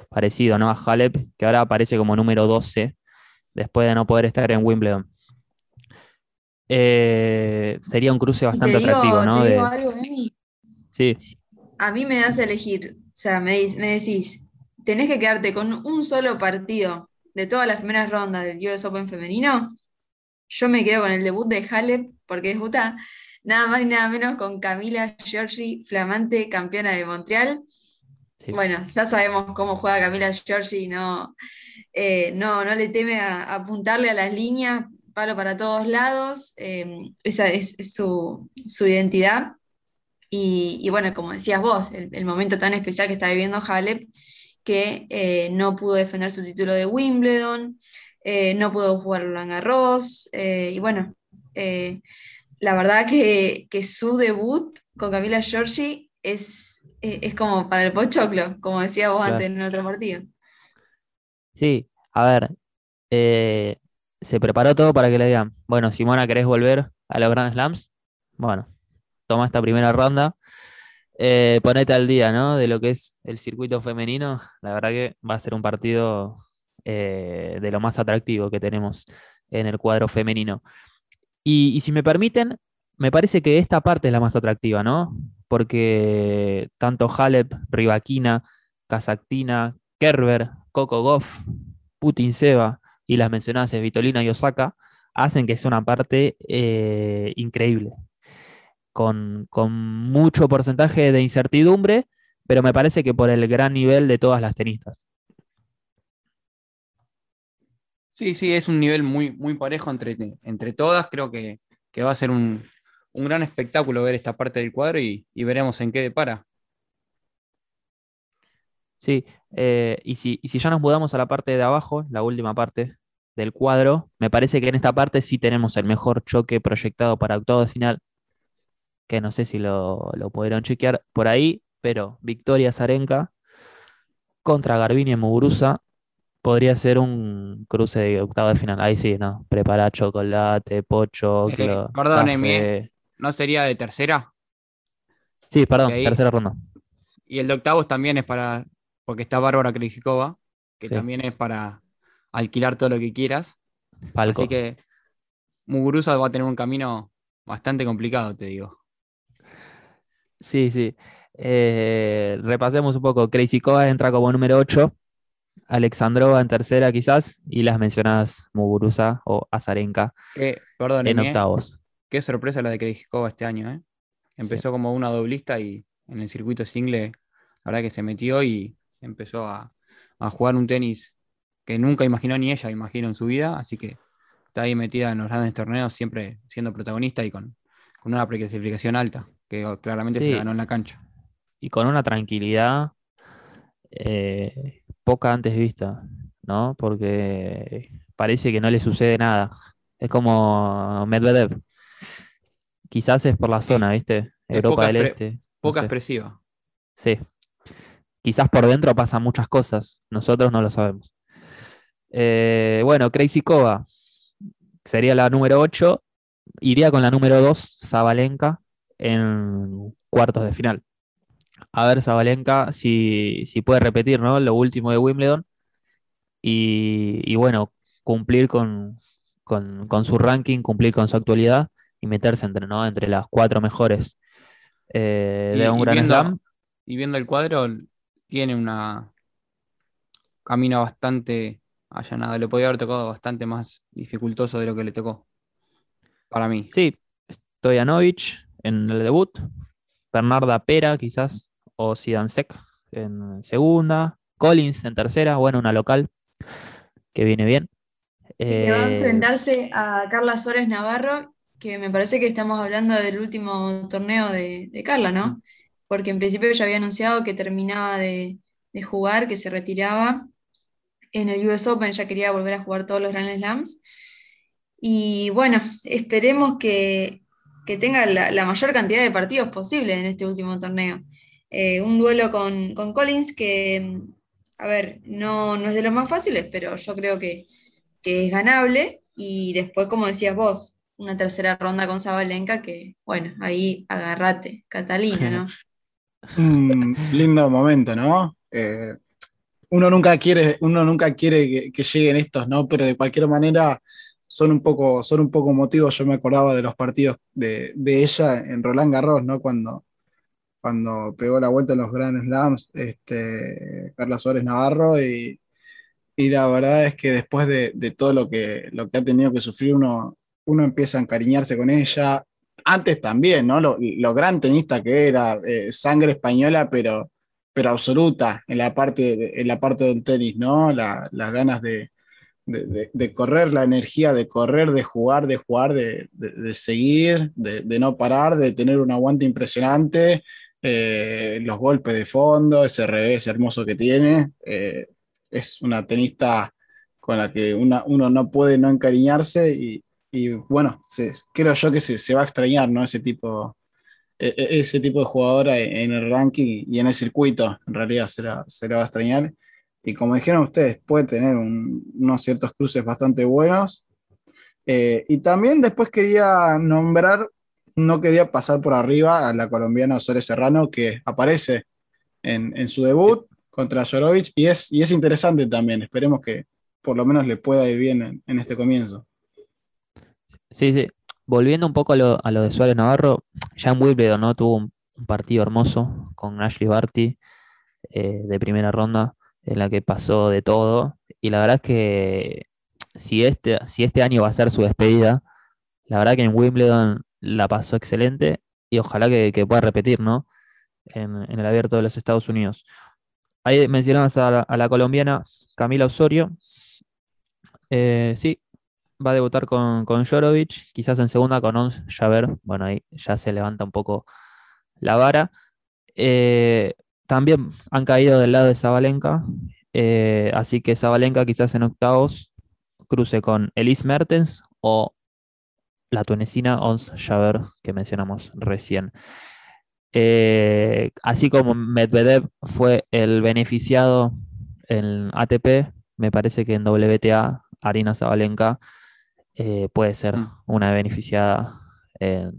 parecido ¿no? a Halep, que ahora aparece como número 12 después de no poder estar en Wimbledon. Eh, sería un cruce bastante te digo, atractivo, ¿no? te De- digo algo, Emi. sí, A mí me das a elegir, o sea, me, me decís, tenés que quedarte con un solo partido de todas las primeras rondas del US Open femenino. Yo me quedo con el debut de Halep, porque debuta nada más y nada menos con Camila Giorgi, flamante campeona de Montreal. sí. Bueno, ya sabemos cómo juega Camila Giorgi, no, eh, no, no le teme a, a apuntarle a las líneas, palo para todos lados, eh, esa es, es su, su identidad. Y, y bueno, como decías vos, el, el momento tan especial que está viviendo Halep, que eh, no pudo defender su título de Wimbledon, eh, no pudo jugar Roland Garros, eh, y bueno, la verdad que, que su debut con Camila Giorgi es, es, es como para el pochoclo, como decía vos Claro. antes en otro partido. Sí, a ver, eh, se preparó todo para que le digan, bueno, Simona, ¿querés volver a los Grand Slams? Bueno, toma esta primera ronda, eh, ponete al día, ¿no? De lo que es el circuito femenino. La verdad que va a ser un partido eh, de lo más atractivo que tenemos en el cuadro femenino. Y, si me permiten, me parece que esta parte es la más atractiva, ¿no? Porque tanto Halep, Rivaquina, Kazaktina, Kerber, Coco Goff, Putin Seba y las mencionadas Svitolina y Osaka hacen que sea una parte eh, increíble, con, con mucho porcentaje de incertidumbre, pero me parece que por el gran nivel de todas las tenistas. Sí, sí, es un nivel muy, muy parejo entre, entre todas. Creo que, que va a ser un, un gran espectáculo ver esta parte del cuadro y, y veremos en qué depara. Sí, eh, y, si, y si ya nos mudamos a la parte de abajo, la última parte del cuadro, me parece que en esta parte sí tenemos el mejor choque proyectado para octavo de final, que no sé si lo, lo pudieron chequear por ahí, pero Victoria Zarenka contra Garbine Muguruza podría ser un cruce de octavo de final. Ahí sí, ¿no? Prepara chocolate, pocho, Eh, perdóneme, café. ¿No sería de tercera? Sí, perdón, ahí- tercera ronda. Y el de octavos también es para, porque está Bárbara Krejcikova, que Sí. también es para alquilar todo lo que quieras. Palco. Así que Muguruza va a tener un camino bastante complicado, te digo. Sí, sí. Eh, repasemos un poco. Crazy Koa entra como número 8, Alexandrova en tercera quizás, y las mencionadas Muguruza o Azarenka perdón, en octavos. qué sorpresa la de Krejcikova este año, ¿eh? Empezó como una doblista y en el circuito single, la verdad que se metió y empezó a, a jugar un tenis que nunca imaginó ni ella, imagino, en su vida, así que está ahí metida en los grandes torneos, siempre siendo protagonista y con, con una preclasificación alta, que claramente Sí. se ganó en la cancha. Y con una tranquilidad eh, poca antes vista, ¿no? Porque parece que no le sucede nada. Es como Medvedev. Quizás es por la zona, ¿viste? Europa del Este. no Poca sé. expresiva. Sí. Quizás por dentro pasan muchas cosas. Nosotros no lo sabemos. Eh, bueno, Crazy Kova sería la número 8. Iría con la número 2, Zabalenka, en cuartos de final. A ver, Zabalenka, si, si puede repetir ¿no? lo último de Wimbledon. Y, y bueno, cumplir con, con- con su ranking, cumplir con su actualidad y meterse entre, ¿no? entre las cuatro mejores eh, Y- de un y Grand viendo- Slam. Y viendo el cuadro, tiene una camino bastante allanado. Le podía haber tocado bastante más dificultoso de lo que le tocó. Para mí. Sí, Stojanovic en el debut, Bernarda Pera quizás, o Sidansek en segunda, Collins en tercera, bueno, una local que viene bien. Que va a Eh, enfrentarse a Carla Suárez Navarro, que me parece que estamos hablando del último torneo de, de Carla, ¿no? Porque en principio ella había anunciado que terminaba de, de jugar, que se retiraba en el US Open, ya quería volver a jugar todos los Grand Slams. Y bueno, esperemos que, que tenga la, la mayor cantidad de partidos posible en este último torneo. Eh, un duelo con, con Collins que a ver, no, no es de los más fáciles, pero yo creo que, que es ganable. Y después, como decías vos, una tercera ronda con Zabalenka, que bueno, ahí agárrate, Catalina, ¿no? Un lindo momento, ¿no? Eh, uno nunca quiere, uno nunca quiere que, que lleguen estos, ¿no? Pero de cualquier manera son un poco, son un poco motivos. Yo me acordaba de los partidos de, de ella en Roland Garros, ¿no? Cuando, cuando pegó la vuelta en los Grand Slams, este, Carla Suárez Navarro, y, y la verdad es que después de, de todo lo que, lo que ha tenido que sufrir uno, uno empieza a encariñarse con ella. Antes también, ¿no? Lo, gran tenista que era, eh, sangre española, pero, pero absoluta en la parte, en la parte del tenis, ¿no? La- las ganas de, de, correr, la energía de correr, de jugar, de jugar, de, de- seguir, de, no parar, de tener un aguante impresionante, eh, los golpes de fondo, ese revés hermoso que tiene. eh, es una tenista con la que una- uno no puede no encariñarse y, y, bueno, se- creo yo que se, se va a extrañar, ¿no? Ese tipo, e- e- ese tipo de jugadora en el ranking y en el circuito, en realidad se la, se la va a extrañar. Y como dijeron ustedes, puede tener un- unos ciertos cruces bastante buenos. Eh, y también después quería nombrar, no quería pasar por arriba a la colombiana Osorio Serrano, que aparece en, en su debut contra Jorovic, y es, y es interesante también. Esperemos que por lo menos le pueda ir bien en, este comienzo. Sí, sí. Volviendo un poco a lo, a lo de Suárez Navarro, ya en Wimbledon, ¿no? Tuvo un, un partido hermoso con Ashley Barty eh, de primera ronda, en la que pasó de todo. Y la verdad es que si este, si este año va a ser su despedida, la verdad que en Wimbledon la pasó excelente y ojalá que, que pueda repetir, ¿no? En, en el abierto de los Estados Unidos. Ahí mencionabas a la, colombiana Camila Osorio. Eh, sí, va a debutar con, con Jorovic, quizás en segunda con Ons Javer. Bueno, ahí ya se levanta un poco la vara. Eh, también han caído del lado de Zabalenka, eh, así que Zabalenka quizás en octavos cruce con Elise Mertens o la tunecina Ons Javer que mencionamos recién. Eh, así como Medvedev fue el beneficiado en ATP, me parece que en WTA Arina Zabalenka eh, puede ser Mm. una beneficiada en,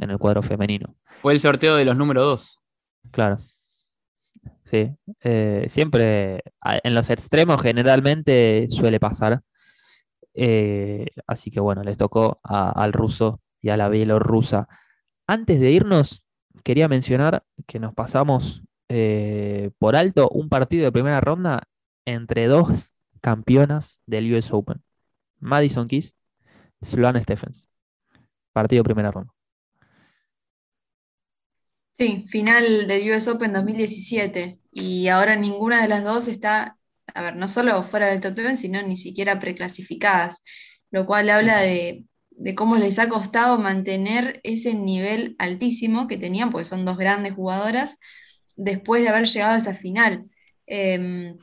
en el cuadro femenino. Fue el sorteo de los número 2. Claro. Sí. eh, siempre en los extremos generalmente suele pasar. Eh, así que bueno, les tocó al ruso y a la bielorrusa. Antes de irnos, quería mencionar que nos pasamos eh, por alto un partido de primera ronda entre dos campeonas del US Open. Madison Keys, Sloane Stephens. Partido de primera ronda. Sí, final del US Open 2017 y ahora ninguna de las dos está, a ver, no solo fuera del top 10, sino ni siquiera preclasificadas, lo cual habla de, de cómo les ha costado mantener ese nivel altísimo que tenían, porque son dos grandes jugadoras, después de haber llegado a esa final. Eh,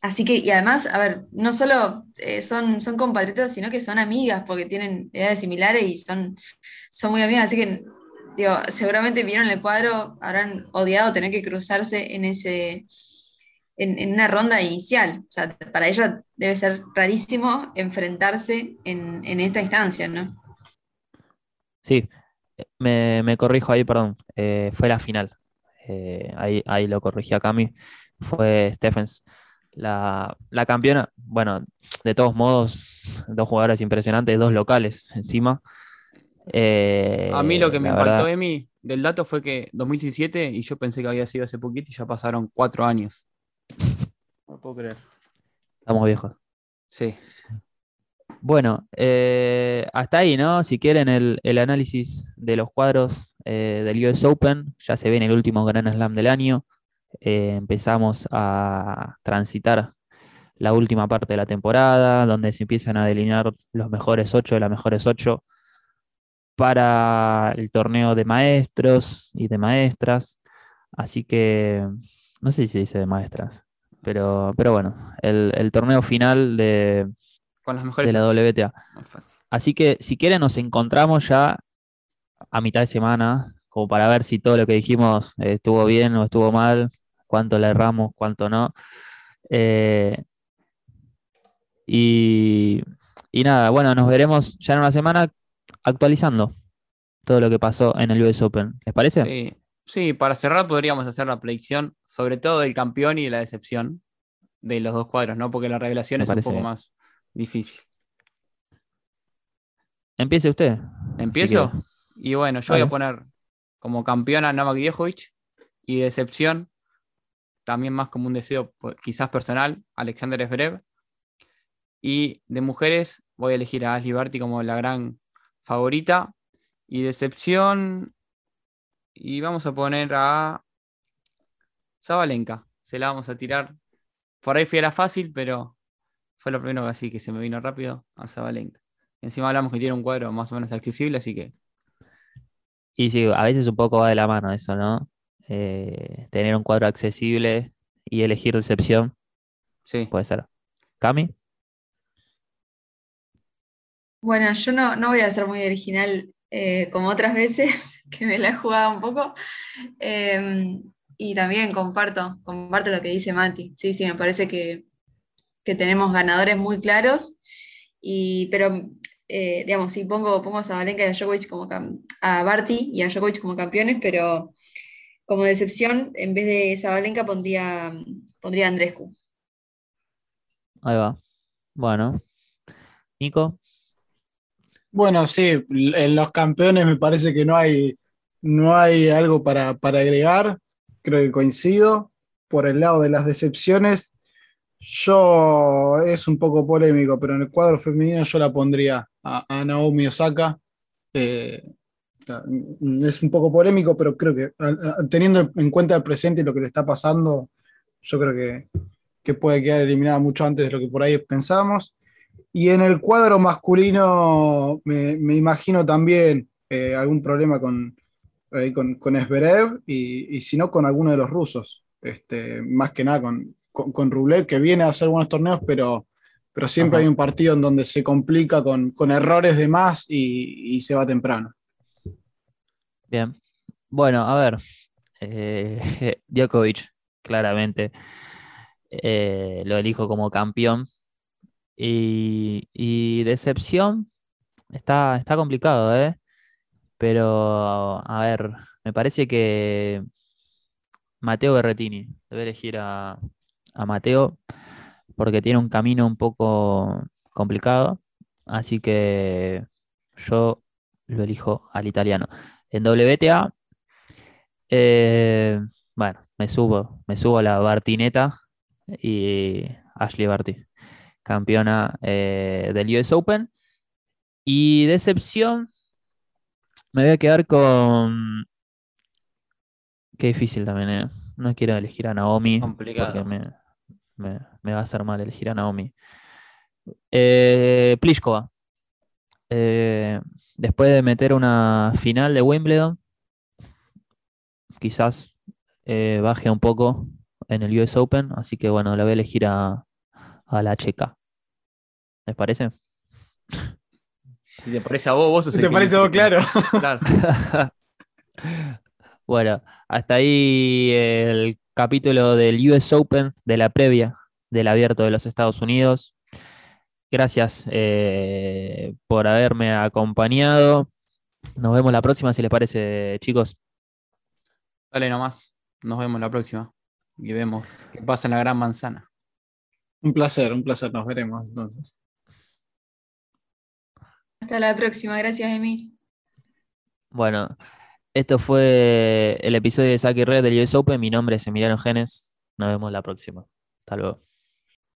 así que, y además, a ver, no solo eh, son, son compatriotas, sino que son amigas, porque tienen edades similares y son, son muy amigas, así que seguramente vieron el cuadro, habrán odiado tener que cruzarse en ese, en, una ronda inicial. O sea, para ella debe ser rarísimo enfrentarse en, esta instancia, ¿no? Sí, me, corrijo ahí, perdón. eh, fue la final. Eh, ahí, ahí lo corrigí a Cami. Fue Stephens la, la campeona. Bueno, de todos modos, dos jugadoras impresionantes, dos locales encima. Eh, A mí lo que me impactó, verdad- Emi, del dato fue que 2017 y yo pensé que había sido hace poquito y ya pasaron cuatro años. No lo puedo creer. Estamos viejos. Sí. Bueno, eh, hasta ahí, ¿no? Si quieren el, el análisis de los cuadros eh, del US Open, ya se viene el último Grand Slam del año. Eh, empezamos a transitar la última parte de la temporada, donde se empiezan a delinear los mejores ocho de las mejores ocho para el torneo de maestros y de maestras. Así que, no sé si se dice de maestras, pero, pero bueno, el, el torneo final de, Con las mejores. de la. WTA. Así que si quieren nos encontramos ya a mitad de semana, como para ver si todo lo que dijimos estuvo bien o estuvo mal, cuánto le erramos, cuánto no. Eh, y, y nada, bueno, nos veremos ya en una semana actualizando todo lo que pasó en el US Open. ¿Les parece? Sí. Sí, para cerrar podríamos hacer la predicción, sobre todo del campeón y de la decepción de los dos cuadros, ¿no? Porque la revelación Me es un poco bien. más difícil. Empiece usted. ¿Empiezo? y bueno, yo voy a poner como campeón a Novak Djokovic y de decepción, también más como un deseo pues, quizás personal, Alexander Zverev. Y de mujeres voy a elegir a Ashley Barty como la gran favorita. Y decepción, y vamos a poner a Zabalenka. Se la vamos a tirar. Por ahí fui a la fácil, pero fue lo primero que así que se me vino rápido a Zabalenka. Encima hablamos que tiene un cuadro más o menos accesible, así que Y sí, a veces un poco va de la mano eso, ¿no? Eh, tener un cuadro accesible y elegir recepción sí. puede ser. ¿Cami? Bueno, yo no, no voy a ser muy original eh, como otras veces, que me la he jugado un poco. Eh, y también comparto, comparto lo que dice Mati. Sí, sí, me parece que, que tenemos ganadores muy claros. Y, pero, eh, digamos, sí, pongo, pongo a Zabalenka y a Djokovic como a Barty y a Djokovic como campeones, pero como decepción, en vez de Zabalenka pondría, pondría a Andrescu. Ahí va. Bueno. Nico, Bueno, sí, en los campeones me parece que no hay, no hay algo para, para agregar. Creo que coincido. Por el lado de las decepciones, yo es un poco polémico, pero en el cuadro femenino yo la pondría a, Naomi Osaka. Es un poco polémico, pero creo que teniendo en cuenta el presente y lo que le está pasando, yo creo que, que puede quedar eliminada mucho antes de lo que por ahí pensábamos. Y en el cuadro masculino me, me imagino también eh, algún problema con, ahí con, con Zverev y, y si no con alguno de los rusos. Este, más que nada con, con, con Rublev, que viene a hacer buenos torneos, pero, pero siempre Ajá. hay un partido en donde se complica con, con errores de más y, y se va temprano. bien. Bueno, a ver. eh, Djokovic, claramente. eh, lo elijo como campeón. Y, decepción, está, está complicado, ¿eh? Pero, a ver, me parece que Mateo Berretini, debe elegir a, a Mateo porque tiene un camino un poco complicado, así que yo lo elijo al italiano. En WTA, eh, bueno, me subo, me subo a la Bartineta y Ashley Barty, campeona eh, del US Open. Y decepción, me voy a quedar con. Qué difícil también, ¿eh? No quiero elegir a Naomi. Complicado. Porque me, me- me va a hacer mal elegir a Naomi. Eh, Pliskova. Eh, después de meter una final de Wimbledon, quizás eh, baje un poco en el US Open. Así que bueno, la voy a elegir a, a la checa. ¿Les parece? Si te parece a vos, vos sos el ¿Te parece a vos claro? Claro. Bueno, hasta ahí el capítulo del US Open de la previa del abierto de los Estados Unidos. Gracias eh, por haberme acompañado. Nos vemos la próxima, si les parece, chicos. Dale nomás. Nos vemos la próxima. Y vemos qué pasa en la gran manzana. Un placer, un placer, nos veremos entonces. Hasta la próxima, gracias, Emi. Bueno, esto fue el episodio de Saki Red del US Open. Mi nombre es Emiliano Genes. Nos vemos la próxima. Hasta luego.